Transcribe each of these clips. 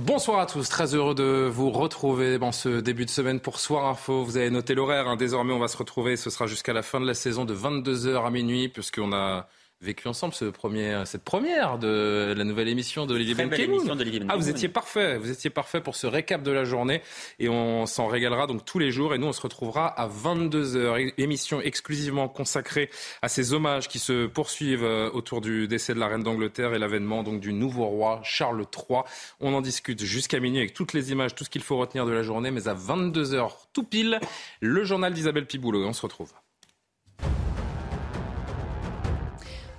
Bonsoir à tous, très heureux de vous retrouver dans ce début de semaine pour Soir Info. Vous avez noté l'horaire, hein. désormais on va se retrouver, ce sera jusqu'à la fin de la saison de 22h à minuit, puisqu'on a vécu ensemble ce premier, cette première de la nouvelle émission d'Olivier Benkemoun. Ah, vous étiez parfait, vous étiez parfait pour ce récap de la journée et on s'en régalera donc tous les jours et nous on se retrouvera à 22h. Émission exclusivement consacrée à ces hommages qui se poursuivent euh, autour du décès de la reine d'Angleterre et l'avènement donc du nouveau roi Charles III. On en discute jusqu'à minuit avec toutes les images, tout ce qu'il faut retenir de la journée, mais à 22h tout pile, le journal d'Isabelle Piboulot et on se retrouve.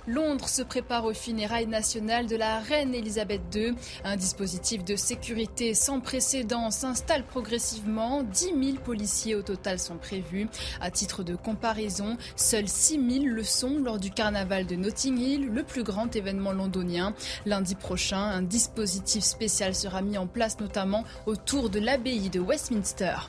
Londres se prépare aux funérailles nationales de la reine Elisabeth II. Un dispositif de sécurité sans précédent s'installe progressivement. 10 000 policiers au total sont prévus. À titre de comparaison, seuls 6 000 le sont lors du carnaval de Notting Hill, le plus grand événement londonien. Lundi prochain, un dispositif spécial sera mis en place notamment autour de l'abbaye de Westminster.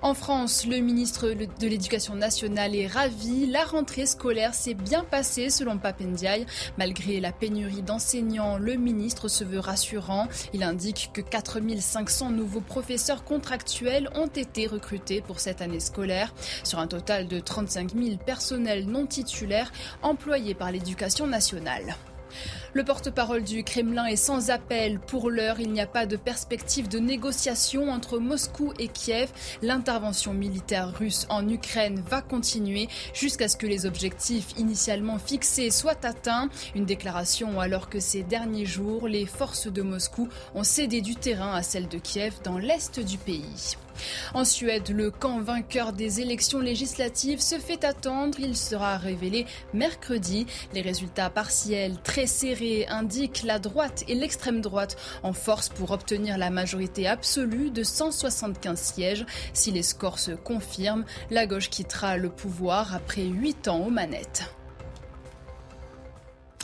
En France, le ministre de l'Éducation nationale est ravi. La rentrée scolaire s'est bien passée selon Papendiaï. Malgré la pénurie d'enseignants, le ministre se veut rassurant. Il indique que 4500 nouveaux professeurs contractuels ont été recrutés pour cette année scolaire, sur un total de 35 000 personnels non titulaires employés par l'Éducation nationale. Le porte-parole du Kremlin est sans appel. Pour l'heure, il n'y a pas de perspective de négociation entre Moscou et Kiev. L'intervention militaire russe en Ukraine va continuer jusqu'à ce que les objectifs initialement fixés soient atteints. Une déclaration alors que ces derniers jours, les forces de Moscou ont cédé du terrain à celles de Kiev dans l'est du pays. En Suède, le camp vainqueur des élections législatives se fait attendre. Il sera révélé mercredi. Les résultats partiels très serrés indiquent la droite et l'extrême droite en force pour obtenir la majorité absolue de 175 sièges. Si les scores se confirment, la gauche quittera le pouvoir après huit ans aux manettes.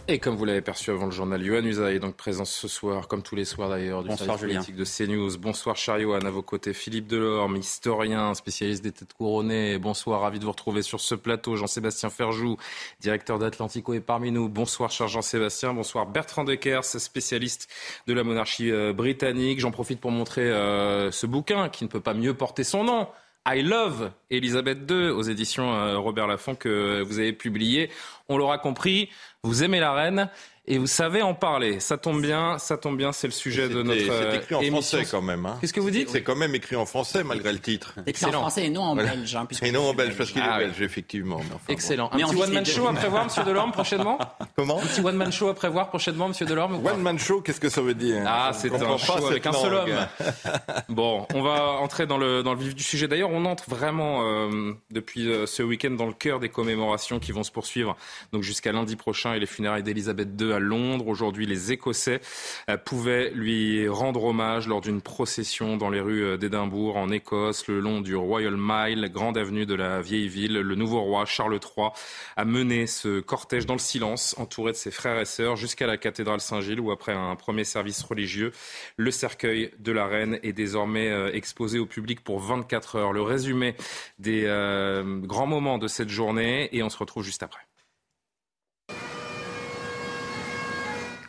Et comme vous l'avez perçu avant le journal, Yohann Usaï est donc présent ce soir, comme tous les soirs d'ailleurs, du Bonsoir, service politique de CNews. Bonsoir Chariohan, à vos côtés Philippe Delorme, historien, spécialiste des têtes couronnées. Bonsoir, ravi de vous retrouver sur ce plateau. Jean-Sébastien Ferjou, directeur d'Atlantico est parmi nous. Bonsoir cher Jean-Sébastien. Bonsoir Bertrand Deckers, spécialiste de la monarchie euh, britannique. J'en profite pour montrer euh, ce bouquin qui ne peut pas mieux porter son nom. I Love Elisabeth II aux éditions euh, Robert Laffont que vous avez publié. On l'aura compris, vous aimez la reine et vous savez en parler. Ça tombe bien, ça tombe bien, c'est le sujet de notre C'est écrit en émission. français quand même. Hein. Qu'est-ce que vous dites? C'est quand même écrit en français malgré le titre. Écrit en français et non en Voilà. belge. hein, puisque Et non en belge parce qu'il Ah est belge effectivement. mais enfin bon. Excellent. Un Mais petit one-man show à prévoir, Monsieur Delorme, prochainement? Comment? Un petit one-man show à prévoir prochainement, Monsieur Delorme ou pas? One man show, qu'est-ce que ça veut dire? Ah, c'est un show avec un seul homme. Bon, on va entrer dans le, dans le vif du sujet. D'ailleurs, on entre vraiment euh, depuis euh, ce week-end dans le cœur des commémorations qui vont se poursuivre donc jusqu'à lundi prochain et les funérailles d'Elisabeth II à Londres. Aujourd'hui, les Écossais euh, pouvaient lui rendre hommage lors d'une procession dans les rues euh, d'Édimbourg en Écosse, le long du Royal Mile, grande avenue de la vieille ville. Le nouveau roi Charles III a mené ce cortège dans le silence, entouré de ses frères et sœurs, jusqu'à la cathédrale Saint-Gilles, où après un premier service religieux, le cercueil de la reine est désormais euh, exposé au public pour 24 heures. Le résumé des grands moments de cette journée, et on se retrouve juste après.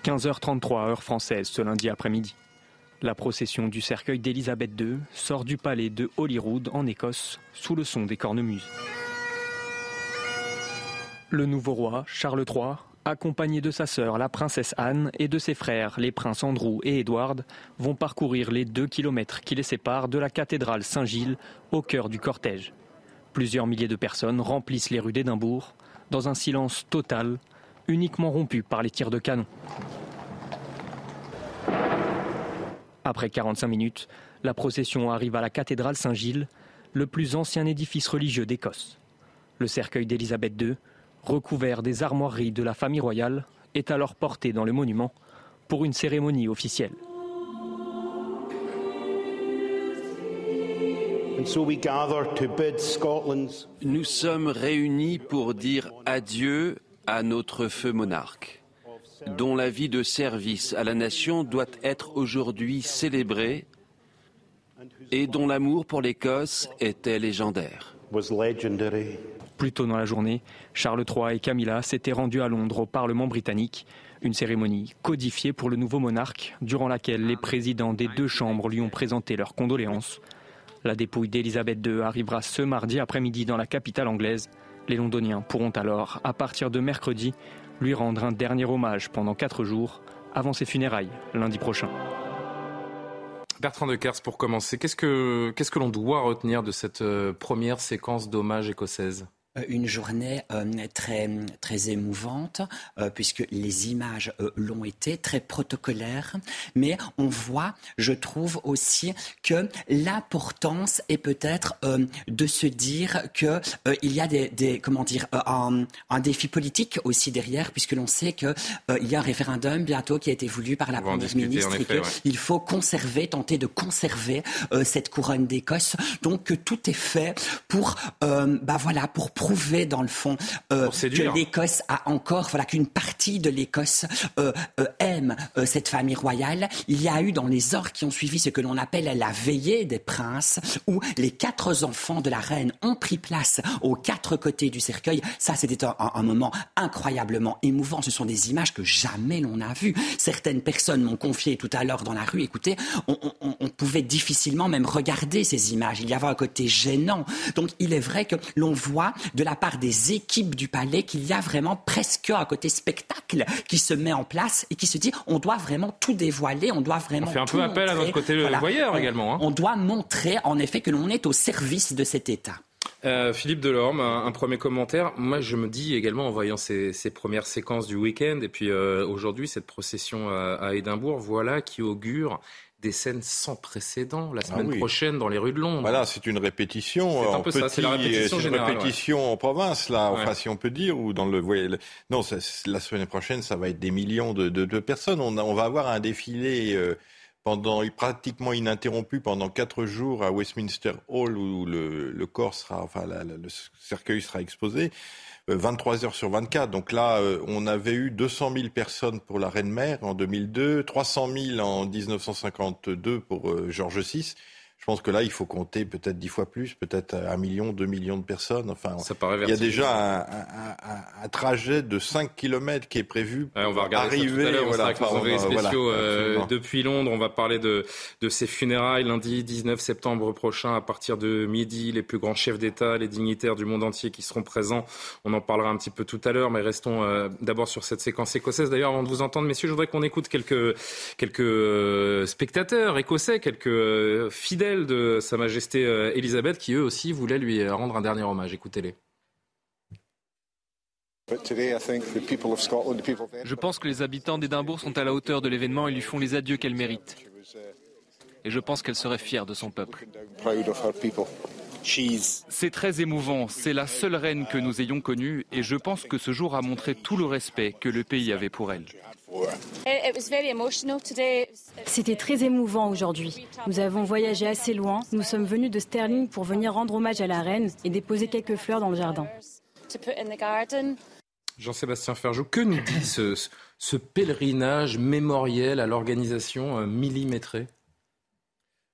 15h33 heure française ce lundi après-midi. La procession du cercueil d'Élisabeth II sort du palais de Holyrood en Écosse sous le son des cornemuses. Le nouveau roi, Charles III, accompagné de sa sœur, la princesse Anne, et de ses frères, les princes Andrew et Edward, vont parcourir les deux kilomètres qui les séparent de la cathédrale Saint-Gilles au cœur du cortège. Plusieurs milliers de personnes remplissent les rues d'Édimbourg dans un silence total, uniquement rompu par les tirs de canon. Après 45 minutes, la procession arrive à la cathédrale Saint-Gilles, le plus ancien édifice religieux d'Écosse. Le cercueil d'Élisabeth II, recouvert des armoiries de la famille royale, est alors porté dans le monument pour une cérémonie officielle. Nous sommes réunis pour dire adieu à notre feu monarque, dont la vie de service à la nation doit être aujourd'hui célébrée et dont l'amour pour l'Écosse était légendaire. Plus tôt dans la journée, Charles III et Camilla s'étaient rendus à Londres au Parlement britannique, une cérémonie codifiée pour le nouveau monarque, durant laquelle les présidents des deux chambres lui ont présenté leurs condoléances. La dépouille d'Elisabeth II arrivera ce mardi après-midi dans la capitale anglaise. Les Londoniens pourront alors, à partir de mercredi, lui rendre un dernier hommage pendant quatre jours avant ses funérailles lundi prochain. Bertrand de Kers, pour commencer, qu'est-ce que, l'on doit retenir de cette euh, première séquence d'hommage écossaise? Une journée euh, très, très émouvante, euh, puisque les images l'ont été, très protocolaires. Mais on voit, je trouve aussi, que l'importance est peut-être de se dire qu'il il y a des, comment dire, un, un, défi politique aussi derrière, puisque l'on sait qu'il y a un référendum bientôt qui a été voulu par la Première ministre et qu'il faut conserver, tenter de conserver cette couronne d'Écosse. Donc tout est fait pour, bah voilà, pour prouver dans le fond euh, que l'Écosse a encore, voilà, qu'une partie de l'Écosse euh, euh, aime cette famille royale. Il y a eu dans les heures qui ont suivi ce que l'on appelle la veillée des princes, où les quatre enfants de la reine ont pris place aux quatre côtés du cercueil. Ça, c'était un, moment incroyablement émouvant. Ce sont des images que jamais l'on a vues. Certaines personnes m'ont confié tout à l'heure dans la rue, écoutez, on, on pouvait difficilement même regarder ces images. Il y avait un côté gênant. Donc, il est vrai que l'on voit de la part des équipes du palais qu'il y a vraiment presque un côté spectacle qui se met en place et qui se dit on doit vraiment tout dévoiler, on doit vraiment. On fait un peu appel à notre côté voyeur également. Hein. On doit montrer en effet que l'on est au service de cet État. Euh, Philippe Delorme, un, premier commentaire. Moi, je me dis également en voyant ces, premières séquences du week-end et puis euh, aujourd'hui cette procession à, à Édimbourg, voilà qui augure des scènes sans précédent la ah semaine prochaine dans les rues de Londres. Voilà, c'est une répétition. C'est un peu ça, c'est la répétition générale. Une répétition en province, là, enfin, si on peut dire, ou dans le. Non, la semaine prochaine, ça va être des millions de, de, personnes. On, on, va avoir un défilé. Euh, pendant pratiquement ininterrompu pendant quatre jours à Westminster Hall où le, le corps sera, enfin le cercueil sera exposé. 23 euh, heures sur 24. Donc là, euh, on avait eu 200 000 personnes pour la Reine-Mère en 2002, 300 000 en 1952 pour euh, Georges VI. Je pense que là, il faut compter peut-être dix fois plus, peut-être un million, deux millions de personnes. Enfin, ça paraît il y a déjà un, trajet de 5 km qui est prévu. on va regarder arriver, ça tout à l'heure. On voilà, sera avec spéciaux euh, depuis Londres. On va parler de, de ces funérailles lundi 19 septembre prochain à partir de midi. Les plus grands chefs d'État, les dignitaires du monde entier qui seront présents. On en parlera un petit peu tout à l'heure, mais restons euh, d'abord sur cette séquence écossaise. D'ailleurs, avant de vous entendre, messieurs, je voudrais qu'on écoute quelques, quelques euh, spectateurs écossais, quelques fidèles de Sa Majesté euh, Elisabeth qui eux aussi voulaient lui rendre un dernier hommage. Écoutez-les. Je pense que les habitants d'Édimbourg sont à la hauteur de l'événement et lui font les adieux qu'elle mérite. Et je pense qu'elle serait fière de son peuple. C'est très émouvant. C'est la seule reine que nous ayons connue et je pense que ce jour a montré tout le respect que le pays avait pour elle. C'était très émouvant aujourd'hui. Nous avons voyagé assez loin. Nous sommes venus de Sterling pour venir rendre hommage à la reine et déposer quelques fleurs dans le jardin. Jean-Sébastien Ferjou, que nous dit ce, pèlerinage mémoriel à l'organisation euh, millimétrée?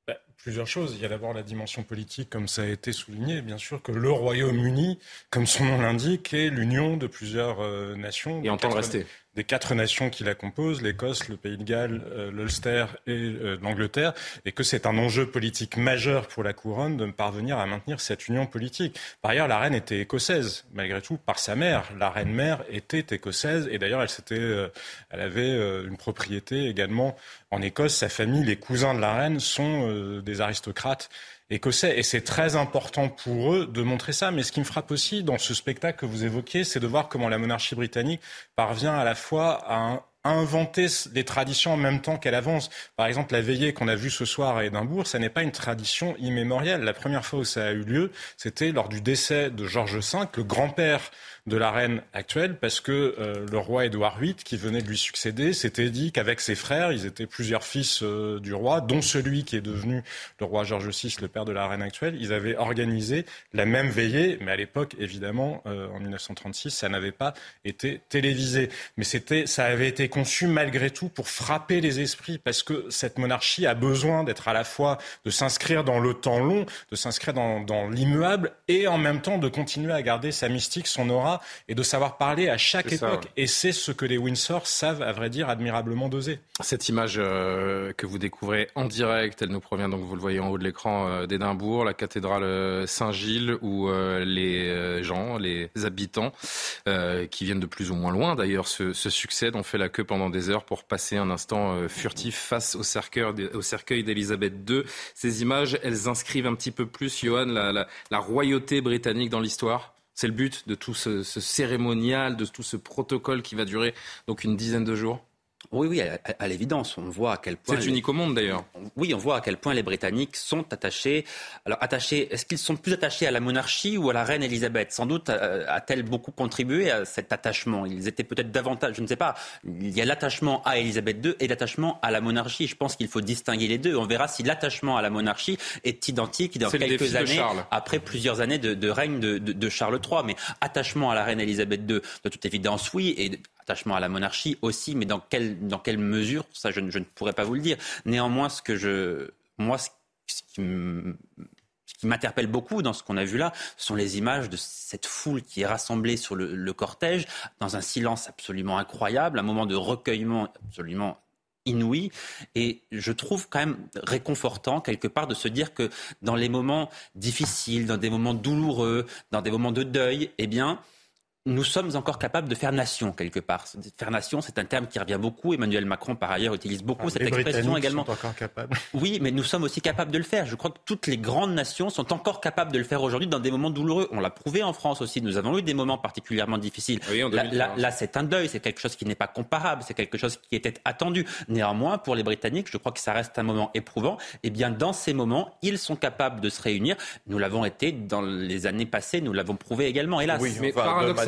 Bah, Plusieurs choses. Il y a d'abord la dimension politique, comme ça a été souligné. Bien sûr que le Royaume-Uni, comme son nom l'indique, est l'union de plusieurs euh, nations. Et entend rester des quatre nations qui la composent, l'Écosse, le Pays de Galles, euh, l'Ulster et euh, l'Angleterre, et que c'est un enjeu politique majeur pour la couronne de parvenir à maintenir cette union politique. Par ailleurs, la reine était écossaise, malgré tout, par sa mère. La reine-mère était écossaise, et d'ailleurs, elle, euh, elle avait une propriété également en Écosse. Sa famille, les cousins de la reine, sont des aristocrates Et c'est très important pour eux de montrer ça. Mais ce qui me frappe aussi dans ce spectacle que vous évoquiez, c'est de voir comment la monarchie britannique parvient à la fois à inventer des traditions en même temps qu'elle avance. Par exemple, la veillée qu'on a vue ce soir à Édimbourg, ça n'est pas une tradition immémoriale. La première fois où ça a eu lieu, c'était lors du décès de Georges V, le grand-père de la reine actuelle parce que euh, le roi Édouard VIII, qui venait de lui succéder, s'était dit qu'avec ses frères, ils étaient plusieurs fils euh, du roi, dont celui qui est devenu le roi George VI, le père de la reine actuelle. Ils avaient organisé la même veillée, mais à l'époque, évidemment, euh, en 1936, ça n'avait pas été télévisé. Mais c'était, ça avait été conçu malgré tout pour frapper les esprits, parce que cette monarchie a besoin d'être à la fois de s'inscrire dans le temps long, de s'inscrire dans, dans l'immuable, et en même temps de continuer à garder sa mystique, son aura et de savoir parler à chaque époque. Et c'est ce que les Windsor savent, à vrai dire, admirablement doser. Cette image euh, que vous découvrez en direct, elle nous provient, donc vous le voyez en haut de l'écran, euh, d'Édimbourg, la cathédrale euh, Saint-Gilles, où les gens, les habitants, qui viennent de plus ou moins loin d'ailleurs, se, succèdent, ont fait la queue pendant des heures pour passer un instant furtif face au cercueil, d'Élisabeth II. Ces images, elles inscrivent un petit peu plus, Johan, la royauté britannique dans l'histoire? C'est le but de tout ce, cérémonial, de tout ce protocole qui va durer donc une dizaine de jours oui, oui, à, l'évidence, on voit à quel point. C'est unique au monde d'ailleurs. Oui, on voit à quel point les Britanniques sont attachés. Alors attachés, est-ce qu'ils sont plus attachés à la monarchie ou à la reine Elisabeth? Sans doute euh, a-t-elle beaucoup contribué à cet attachement? Ils étaient peut-être davantage, je ne sais pas. Il y a l'attachement à Elisabeth II et l'attachement à la monarchie. Je pense qu'il faut distinguer les deux. On verra si l'attachement à la monarchie est identique dans quelques années, après plusieurs années de, règne de, de, Charles III. Mais attachement à la reine Elisabeth II, de toute évidence, oui. Et attachement à la monarchie aussi, mais dans quelle, dans quelle mesure, ça je, ne pourrais pas vous le dire. Néanmoins, ce que je, moi, ce, qui m'interpelle beaucoup dans ce qu'on a vu là, sont les images de cette foule qui est rassemblée sur le, le, cortège dans un silence absolument incroyable, un moment de recueillement absolument inouï. Et je trouve quand même réconfortant quelque part de se dire que dans les moments difficiles, dans des moments douloureux, dans des moments de deuil, eh bien, nous sommes encore capables de faire nation quelque part. Faire nation, c'est un terme qui revient beaucoup. Emmanuel Macron, par ailleurs, utilise beaucoup ah, cette expression également. Sont encore capables. Oui, mais nous sommes aussi capables de le faire. Je crois que toutes les grandes nations sont encore capables de le faire aujourd'hui dans des moments douloureux. On l'a prouvé en France aussi. Nous avons eu des moments particulièrement difficiles. là, là c'est un deuil, c'est quelque chose qui n'est pas comparable, c'est quelque chose qui était attendu. Néanmoins, pour les Britanniques, je crois que ça reste un moment éprouvant. Et eh bien, dans ces moments, ils sont capables de se réunir. Nous l'avons été dans les années passées, nous l'avons prouvé également. Hélas. Oui, mais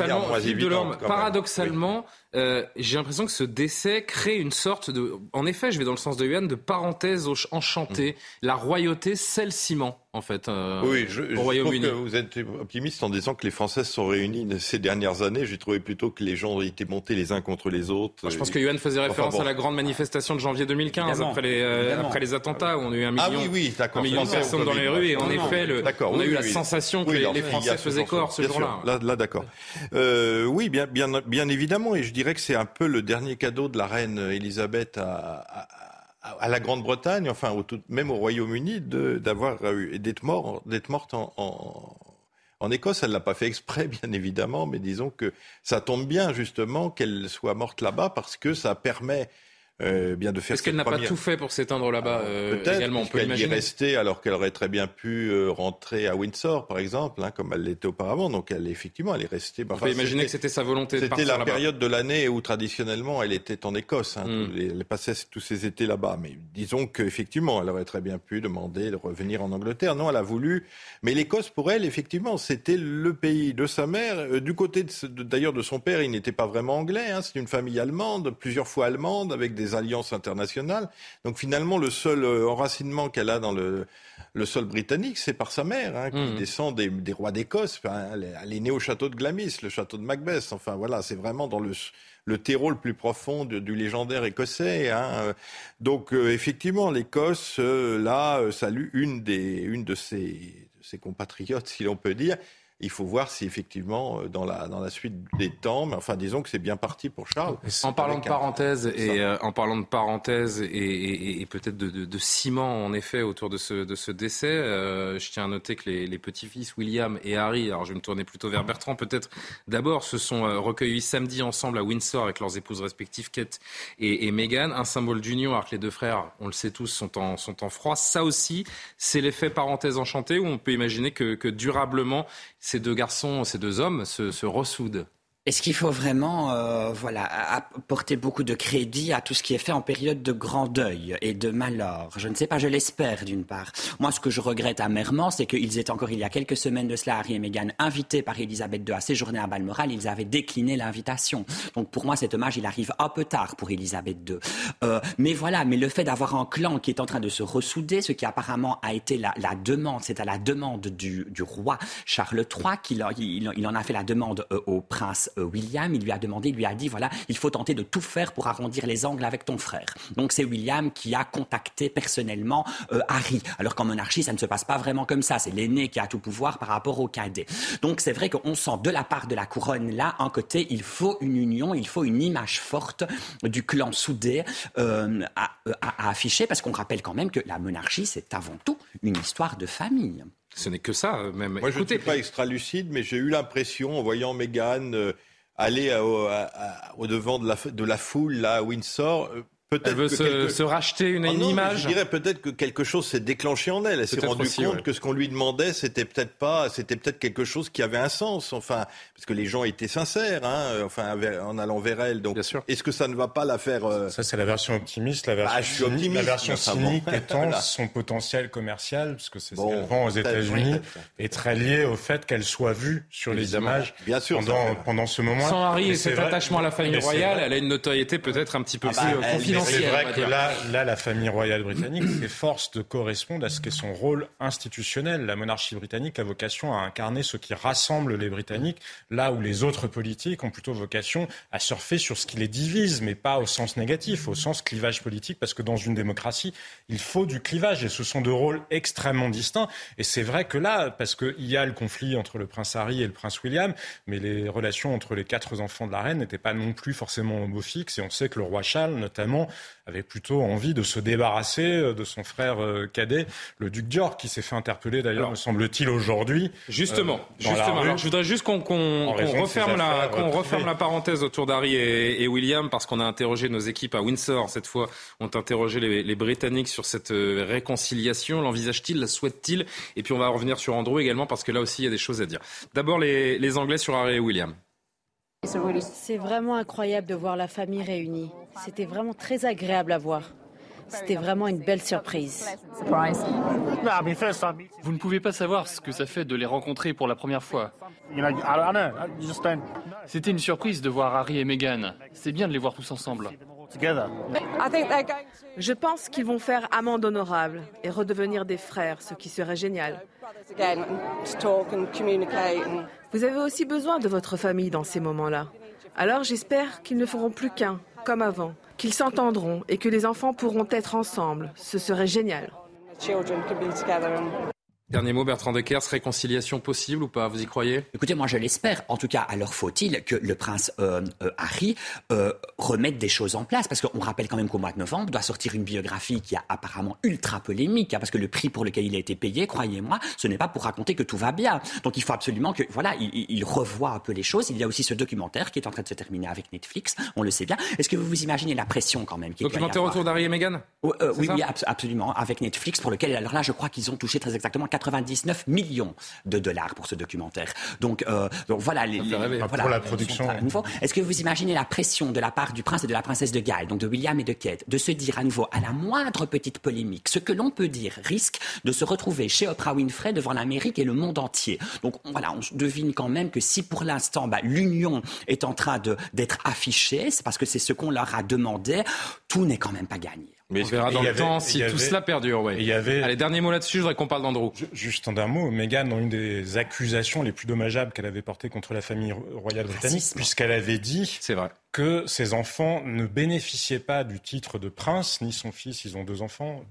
paradoxalement, paradoxalement euh, j'ai l'impression que ce décès crée une sorte de, en effet, je vais dans le sens de Yuan, de parenthèse enchantée. Mm. La royauté, c'est le ciment en fait, euh, oui, je, au Royaume-Uni. Vous êtes optimiste en disant que les Français se sont réunis ces dernières années. J'ai trouvé plutôt que les gens ont été montés les uns contre les autres. je pense que Yuan faisait référence à la grande manifestation de janvier 2015 après les, euh, après les attentats où on a eu un million, ah oui, oui, million de personnes dans les rues et en effet, le, on a eu la sensation que les, Français faisaient corps ce jour-là. Là, là d'accord. Euh, oui, bien, bien, bien évidemment, et je dirais que c'est un peu le dernier cadeau de la reine Elisabeth à, la Grande-Bretagne, enfin au même au Royaume-Uni, d'avoir d'être mort, d'être morte en, en, en, Écosse. Elle l'a pas fait exprès, bien évidemment, mais disons que ça tombe bien justement qu'elle soit morte là-bas parce que ça permet euh, bien de faire. Est-ce qu'elle n'a pas tout fait pour s'éteindre là-bas euh, également On peut qu'elle y rester alors qu'elle aurait très bien pu euh, rentrer à Windsor, par exemple, hein, comme elle l'était auparavant. Donc elle effectivement, elle est restée. on peut imaginer que c'était sa volonté. C'était la période de l'année où traditionnellement elle était en Écosse. Hein, hmm. elle passait tous ses étés là-bas. Mais disons qu'effectivement, elle aurait très bien pu demander de revenir en Angleterre. Non, elle a voulu. Mais l'Écosse, pour elle, effectivement, c'était le pays de sa mère. Euh, du côté d'ailleurs de, son père, il n'était pas vraiment anglais. Hein, c'est une famille allemande, plusieurs fois allemande, avec des alliances internationales. Donc finalement, le seul euh, enracinement qu'elle a dans le, le sol britannique, c'est par sa mère, hein, qui mmh. descend des, des rois d'Écosse. elle, est née au château de Glamis, le château de Macbeth. Enfin voilà, c'est vraiment dans le, le terreau le plus profond du légendaire écossais. Hein. Donc euh, effectivement, l'Écosse, euh, là, salue une, des, une de ses, ses compatriotes, si l'on peut dire. Il faut voir si effectivement, euh, dans la, dans la suite des temps, mais enfin, disons que c'est bien parti pour Charles. En parlant de parenthèse et euh, en parlant de parenthèse et, et, peut-être de, de, de, ciment en effet autour de ce, de ce décès, euh, je tiens à noter que les, les petits-fils William et Harry, alors je vais me tourner plutôt vers Bertrand, peut-être d'abord se sont recueillis samedi ensemble à Windsor avec leurs épouses respectives Kate et, et Meghan, un symbole d'union alors que les deux frères, on le sait tous, sont en, sont en froid. Ça aussi, c'est l'effet parenthèse enchantée où on peut imaginer que, que durablement ces deux garçons, ces deux hommes se, ressoudent est-ce qu'il faut vraiment euh, voilà, apporter beaucoup de crédit à tout ce qui est fait en période de grand deuil et de malheur? Je ne sais pas, je l'espère d'une part. Moi, ce que je regrette amèrement, c'est qu'ils étaient encore il y a quelques semaines de cela, Harry et Meghan, invités par Elisabeth II à séjourner à Balmoral, ils avaient décliné l'invitation. Donc pour moi, cet hommage, il arrive un peu tard pour Elisabeth II. Euh, mais voilà, mais le fait d'avoir un clan qui est en train de se ressouder, ce qui apparemment a été la, demande, c'est à la demande du, roi Charles III qu'il il, en a fait la demande euh, au prince William, il lui a demandé, il lui a dit, voilà, il faut tenter de tout faire pour arrondir les angles avec ton frère. Donc c'est William qui a contacté personnellement euh, Harry. Alors qu'en monarchie, ça ne se passe pas vraiment comme ça. C'est l'aîné qui a tout pouvoir par rapport au cadet. Donc c'est vrai qu'on sent de la part de la couronne là, un côté, il faut une union, il faut une image forte du clan soudé euh, à afficher, parce qu'on rappelle quand même que la monarchie, c'est avant tout une histoire de famille. Ce n'est que ça, même. Moi, je ne suis pas extra lucide, mais j'ai eu l'impression, en voyant Meghan euh, aller au, devant de la, de la foule là, à Windsor, euh, elle veut se, racheter une, ah image. Je dirais peut-être que quelque chose s'est déclenché en elle. Elle s'est rendue compte que ce qu'on lui demandait, c'était peut-être pas, c'était peut-être quelque chose qui avait un sens. Enfin, parce que les gens étaient sincères, hein, enfin, en allant vers elle. Donc, est-ce que ça ne va pas la faire euh, Ça, c'est la version optimiste. La version, ah, je suis optimiste, la version cynique étant son potentiel commercial, parce que c'est ce qu'elle vend aux États-Unis, est très lié au fait qu'elle soit vue sur les images Bien sûr, pendant, pendant ce moment. Sans Harry et cet attachement à la famille royale, elle a une notoriété peut-être un petit peu ah plus C'est vrai que là, là, la famille royale britannique s'efforce de correspondre à ce qu'est son rôle institutionnel. La monarchie britannique a vocation à incarner ce qui rassemble les Britanniques, là où les autres politiques ont plutôt vocation à surfer sur ce qui les divise, mais pas au sens négatif, au sens clivage politique, parce que dans une démocratie, il faut du clivage, et ce sont deux rôles extrêmement distincts. Et c'est vrai que là, parce qu'il y a le conflit entre le prince Harry et le prince William, mais les relations entre les quatre enfants de la reine n'étaient pas non plus forcément fixe, et on sait que le roi Charles, notamment, avait plutôt envie de se débarrasser euh, de son frère euh, cadet, le duc d'York, qui s'est fait interpeller d'ailleurs, me semble-t-il, aujourd'hui. Justement, euh, justement. je voudrais juste qu'on referme, la, qu'on referme la parenthèse autour d'Harry et, William, parce qu'on a interrogé nos équipes à Windsor, cette fois, ont interrogé les, Britanniques sur cette réconciliation. L'envisage-t-il, la souhaite-t-il? Et puis on va revenir sur Andrew également, parce que là aussi, il y a des choses à dire. D'abord, les, les Anglais sur Harry et William. C'est vraiment incroyable de voir la famille réunie. C'était vraiment très agréable à voir. C'était vraiment une belle surprise. Vous ne pouvez pas savoir ce que ça fait de les rencontrer pour la première fois. C'était une surprise de voir Harry et Meghan. C'est bien de les voir tous ensemble. Je pense qu'ils vont faire amende honorable et redevenir des frères, ce qui serait génial. Vous avez aussi besoin de votre famille dans ces moments-là. Alors j'espère qu'ils ne feront plus qu'un, comme avant, qu'ils s'entendront et que les enfants pourront être ensemble. Ce serait génial. Dernier mot, Bertrand Deckers, réconciliation possible ou pas Vous y croyez? Écoutez, moi je l'espère. En tout cas, alors faut-il que le prince euh, euh, Harry euh, remette des choses en place? Parce qu'on rappelle quand même qu'au mois de novembre doit sortir une biographie qui a apparemment ultra polémique, hein, parce que le prix pour lequel il a été payé, croyez-moi, ce n'est pas pour raconter que tout va bien. Donc il faut absolument que, voilà, il, il, revoie un peu les choses. Il y a aussi ce documentaire qui est en train de se terminer avec Netflix, on le sait bien. Est-ce que vous vous imaginez la pression quand même Documentaire autour d'Harry et Meghan? Oui, oui, absolument, avec Netflix, pour lequel, alors là, je crois qu'ils ont touché très exactement 99 millions de dollars pour ce documentaire. Donc, euh, donc voilà, les, voilà, pour la production. Est-ce que vous imaginez la pression de la part du prince et de la princesse de Galles, donc de William et de Kate, de se dire à nouveau à la moindre petite polémique, ce que l'on peut dire risque de se retrouver chez Oprah Winfrey devant l'Amérique et le monde entier? Donc voilà, on devine quand même que si pour l'instant bah, l'union est en train d'être affichée, c'est parce que c'est ce qu'on leur a demandé, tout n'est quand même pas gagné. Mais on verra dans le temps si tout cela perdure. Ouais. Il y avait... Allez, dernier mot là-dessus, je voudrais qu'on parle d'Andrew. Juste en un mot, Meghan, dans une des accusations les plus dommageables qu'elle avait portées contre la famille royale britannique, puisqu'elle avait dit vrai. que ses enfants ne bénéficiaient pas du titre de prince, ni son fils, ils ont deux enfants,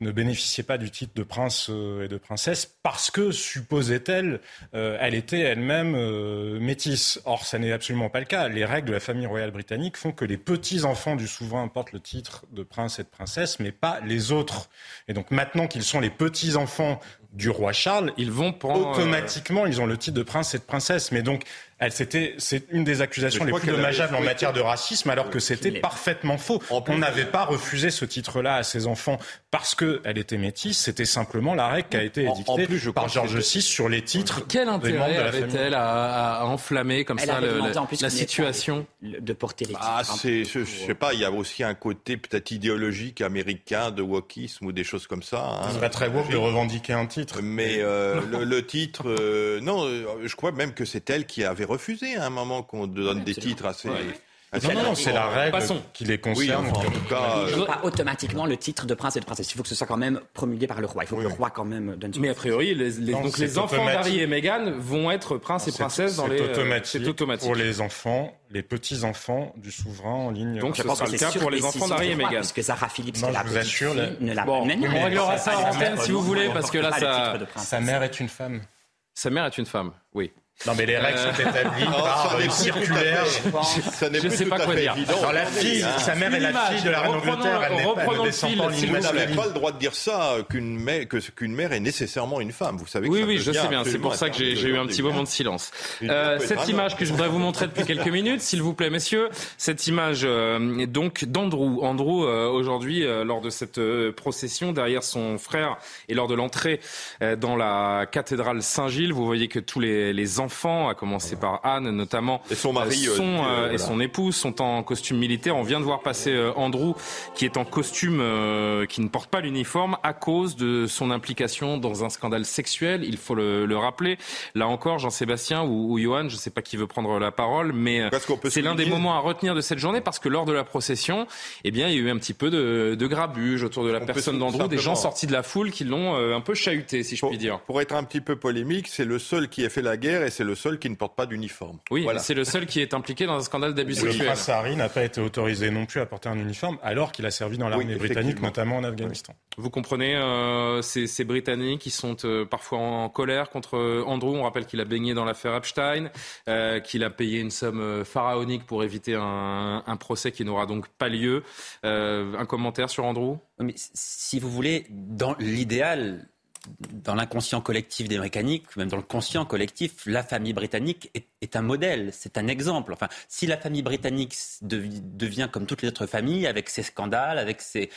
ne bénéficiait pas du titre de prince euh, et de princesse parce que, supposait-elle, euh, elle était elle-même euh, métisse. Or, ça n'est absolument pas le cas. Les règles de la famille royale britannique font que les petits-enfants du souverain portent le titre de prince et de princesse, mais pas les autres. Et donc maintenant qu'ils sont les petits-enfants du roi Charles, ils vont prendre, automatiquement, ils ont le titre de prince et de princesse. Mais donc, c'était, c'est une des accusations les plus dommageables en matière de racisme, alors que c'était parfaitement faux. On n'avait pas refusé ce titre-là à ses enfants parce qu'elle était métisse. C'était simplement la règle qui a été édictée par Georges VI sur les titres. Quel intérêt avait-elle à, enflammer comme ça la situation de porter les ah, titres Ah, je, sais pas. Il y a aussi un côté peut-être idéologique américain de wokisme ou des choses comme ça. Hein. C'est pas très woke de revendiquer un titre. Mais euh, le, titre, euh, non, euh, je crois même que c'est elle qui avait refusé à un moment qu'on donne des titres assez. Non, non, non c'est la règle qui les concerne. en tout cas, euh... pas automatiquement le titre de prince et de princesse. Il faut que ce soit quand même promulgué par le roi. Il faut que le roi quand même donne. Mais a priori, les, donc les enfants d'Harry et Meghan vont être princes et princesses dans les. C'est automatique pour les enfants, les petits enfants du souverain en ligne. Donc ce sera le cas pour les enfants d'Harry et Meghan. Parce que Sarah Philippe, non, je vous assure, ne l'a Bon, on réglera ça en antenne si vous voulez, parce que là, ça. Sa mère est une femme. Sa mère est une femme, oui. Non, mais les règles sont euh, établies par une circulaire. Ça n'est plus tout à fait évident. Alors, la fille, sa mère est la fille de la reine d'Angleterre, elle n'est pas, n'avez pas le droit de dire ça, qu'une mère, qu'une mère est nécessairement une femme. Vous savez que Oui, oui, je sais bien. C'est pour ça que j'ai eu un petit moment de silence. Euh, cette image que je voudrais vous montrer depuis quelques minutes, s'il vous plaît, messieurs, cette image euh, donc d'Andrew. Andrew, aujourd'hui, lors de cette procession, derrière son frère et lors de l'entrée dans la cathédrale Saint-Gilles, vous voyez que tous les, les enfants, à commencer par Anne notamment, et son mari, euh, euh, et son épouse sont en costume militaire. On vient de voir passer euh, Andrew qui est en costume qui ne porte pas l'uniforme à cause de son implication dans un scandale sexuel. Il faut le, rappeler. Là encore, Jean-Sébastien ou, Johan, je ne sais pas qui veut prendre la parole, mais c'est l'un des moments à retenir de cette journée parce que lors de la procession, eh bien, il y a eu un petit peu de, de grabuge autour de la personne d'Andrew, des gens sortis de la foule qui l'ont un peu chahuté, si je puis dire. Pour être un petit peu polémique, c'est le seul qui a fait la guerre et c'est le seul qui ne porte pas d'uniforme. Oui, c'est le seul qui est impliqué dans un scandale d'abus sexuel. Le prince Harry n'a pas été autorisé non plus à porter un uniforme alors qu'il a servi dans l'armée britannique, notamment en Afghanistan. Vous comprenez, euh, ces, ces, Britanniques qui sont euh, parfois en colère contre euh, Andrew. On rappelle qu'il a baigné dans l'affaire Epstein, euh, qu'il a payé une somme pharaonique pour éviter un, un procès qui n'aura donc pas lieu. un commentaire sur Andrew? Mais Si vous voulez, dans l'idéal, dans l'inconscient collectif des Britanniques, même dans le conscient collectif, la famille britannique est, un modèle, c'est un exemple. Enfin, si la famille britannique devient comme toutes les autres familles, avec ses scandales, avec ses,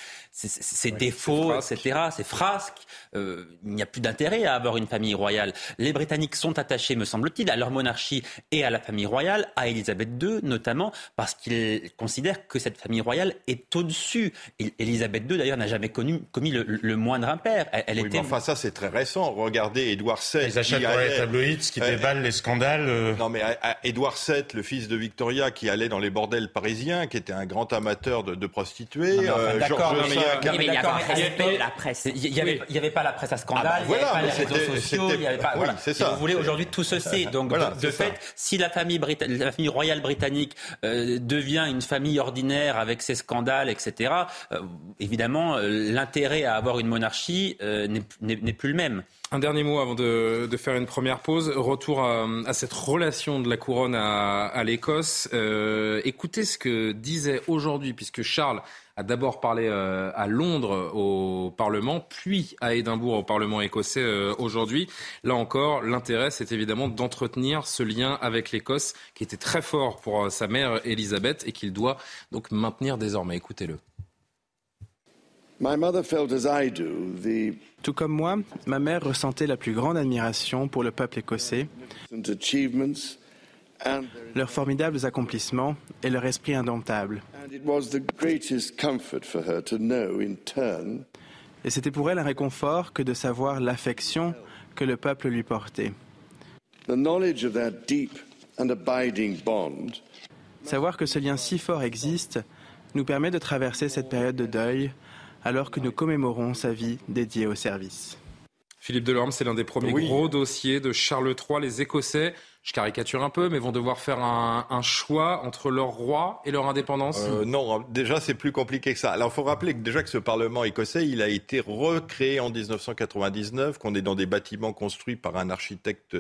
défauts, etc., ses frasques, euh, il n'y a plus d'intérêt à avoir une famille royale. Les Britanniques sont attachés, me semble-t-il, à leur monarchie et à la famille royale, à Élisabeth II notamment, parce qu'ils considèrent que cette famille royale est au-dessus. Élisabeth II, d'ailleurs, n'a jamais connu, commis le, moindre impair. Elle, était c'est très récent. Regardez Édouard VII. Les achats pour les tabloïds qui euh, déballent les scandales. Euh. Non, mais Édouard VII, le fils de Victoria, qui allait dans les bordels parisiens, qui était un grand amateur de, prostituées. D'accord, mais il y avait la presse. Il n'y avait, pas la presse à scandale, il n'y avait pas les réseaux sociaux, il n'y avait pas. Voilà. Si vous voulez, aujourd'hui, tout ceci. Donc, de, fait, si la famille, la famille royale britannique euh, devient une famille ordinaire avec ses scandales, etc., évidemment, l'intérêt à avoir une monarchie n'est n'est plus le même. Un dernier mot avant de, faire une première pause. Retour à, cette relation de la couronne à, l'Écosse. Euh, écoutez ce que disait aujourd'hui, puisque Charles a d'abord parlé euh, à Londres au Parlement, puis à Édimbourg au Parlement écossais euh, aujourd'hui. Là encore, l'intérêt, c'est évidemment d'entretenir ce lien avec l'Écosse, qui était très fort pour sa mère Elisabeth et qu'il doit donc maintenir désormais. Écoutez-le. Tout comme moi, ma mère ressentait la plus grande admiration pour le peuple écossais, leurs formidables accomplissements et leur esprit indomptable. Et c'était pour elle un réconfort que de savoir l'affection que le peuple lui portait. Savoir que ce lien si fort existe nous permet de traverser cette période de deuil alors que nous commémorons sa vie dédiée au service. Philippe Delorme, c'est l'un des premiers gros dossiers de Charles III. Les Écossais, je caricature un peu, mais vont devoir faire un, choix entre leur roi et leur indépendance euh, Non, déjà c'est plus compliqué que ça. Alors il faut rappeler que déjà que ce Parlement écossais, il a été recréé en 1999, qu'on est dans des bâtiments construits par un architecte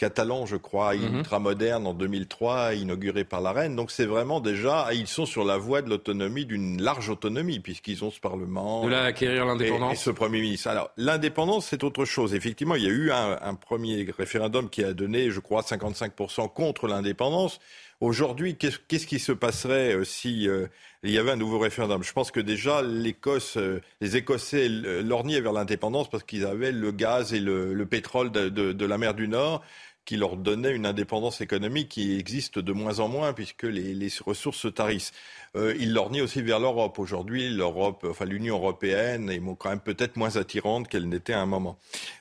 catalan, je crois, mhm. ultra-moderne en 2003, inauguré par la reine. Donc c'est vraiment déjà, ils sont sur la voie de l'autonomie, d'une large autonomie, puisqu'ils ont ce Parlement. De là acquérir l'indépendance. Et, ce Premier ministre. Alors l'indépendance, c'est autre chose. Effectivement, il y a eu un, un premier référendum qui a donné, je crois, 55% contre l'indépendance. Aujourd'hui, qu'est-ce qui se passerait euh, si euh, il y avait un nouveau référendum? Je pense que déjà, l'Écosse, euh, les Écossais lorgnaient vers l'indépendance parce qu'ils avaient le gaz et le, pétrole de, la mer du Nord qui leur donnait une indépendance économique qui existe de moins en moins puisque les, ressources se tarissent. Euh, il nie aussi vers l'Europe. Aujourd'hui, l'Europe, enfin l'Union européenne est quand même peut-être moins attirante qu'elle n'était à un moment.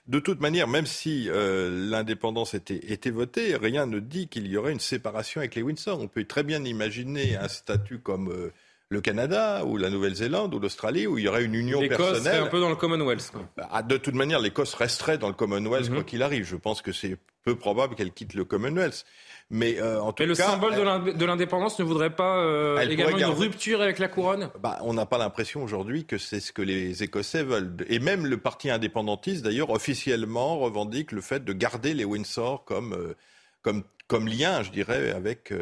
De toute manière, même si euh, l'indépendance était, était votée, rien ne dit qu'il y aurait une séparation avec les Windsor. On peut très bien imaginer un statut comme euh, le Canada ou la Nouvelle-Zélande ou l'Australie où il y aurait une union personnelle. L'Écosse un peu dans le Commonwealth. Bah, de toute manière, l'Écosse resterait dans le Commonwealth mhm. quoi qu'il arrive. Je pense que c'est peu probable qu'elle quitte le Commonwealth. Mais euh, en tout le symbole de l'indépendance ne voudrait pas euh, également une rupture avec la couronne? Bah, On n'a pas l'impression aujourd'hui que c'est ce que les Écossais veulent. Et même le parti indépendantiste, d'ailleurs, officiellement revendique le fait de garder les Windsor comme, euh, comme, comme lien, je dirais, avec,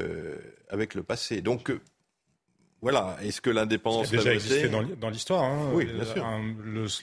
avec le passé. Donc voilà. Est-ce que l'indépendance a déjà existé dans l'histoire hein. Oui, bien sûr.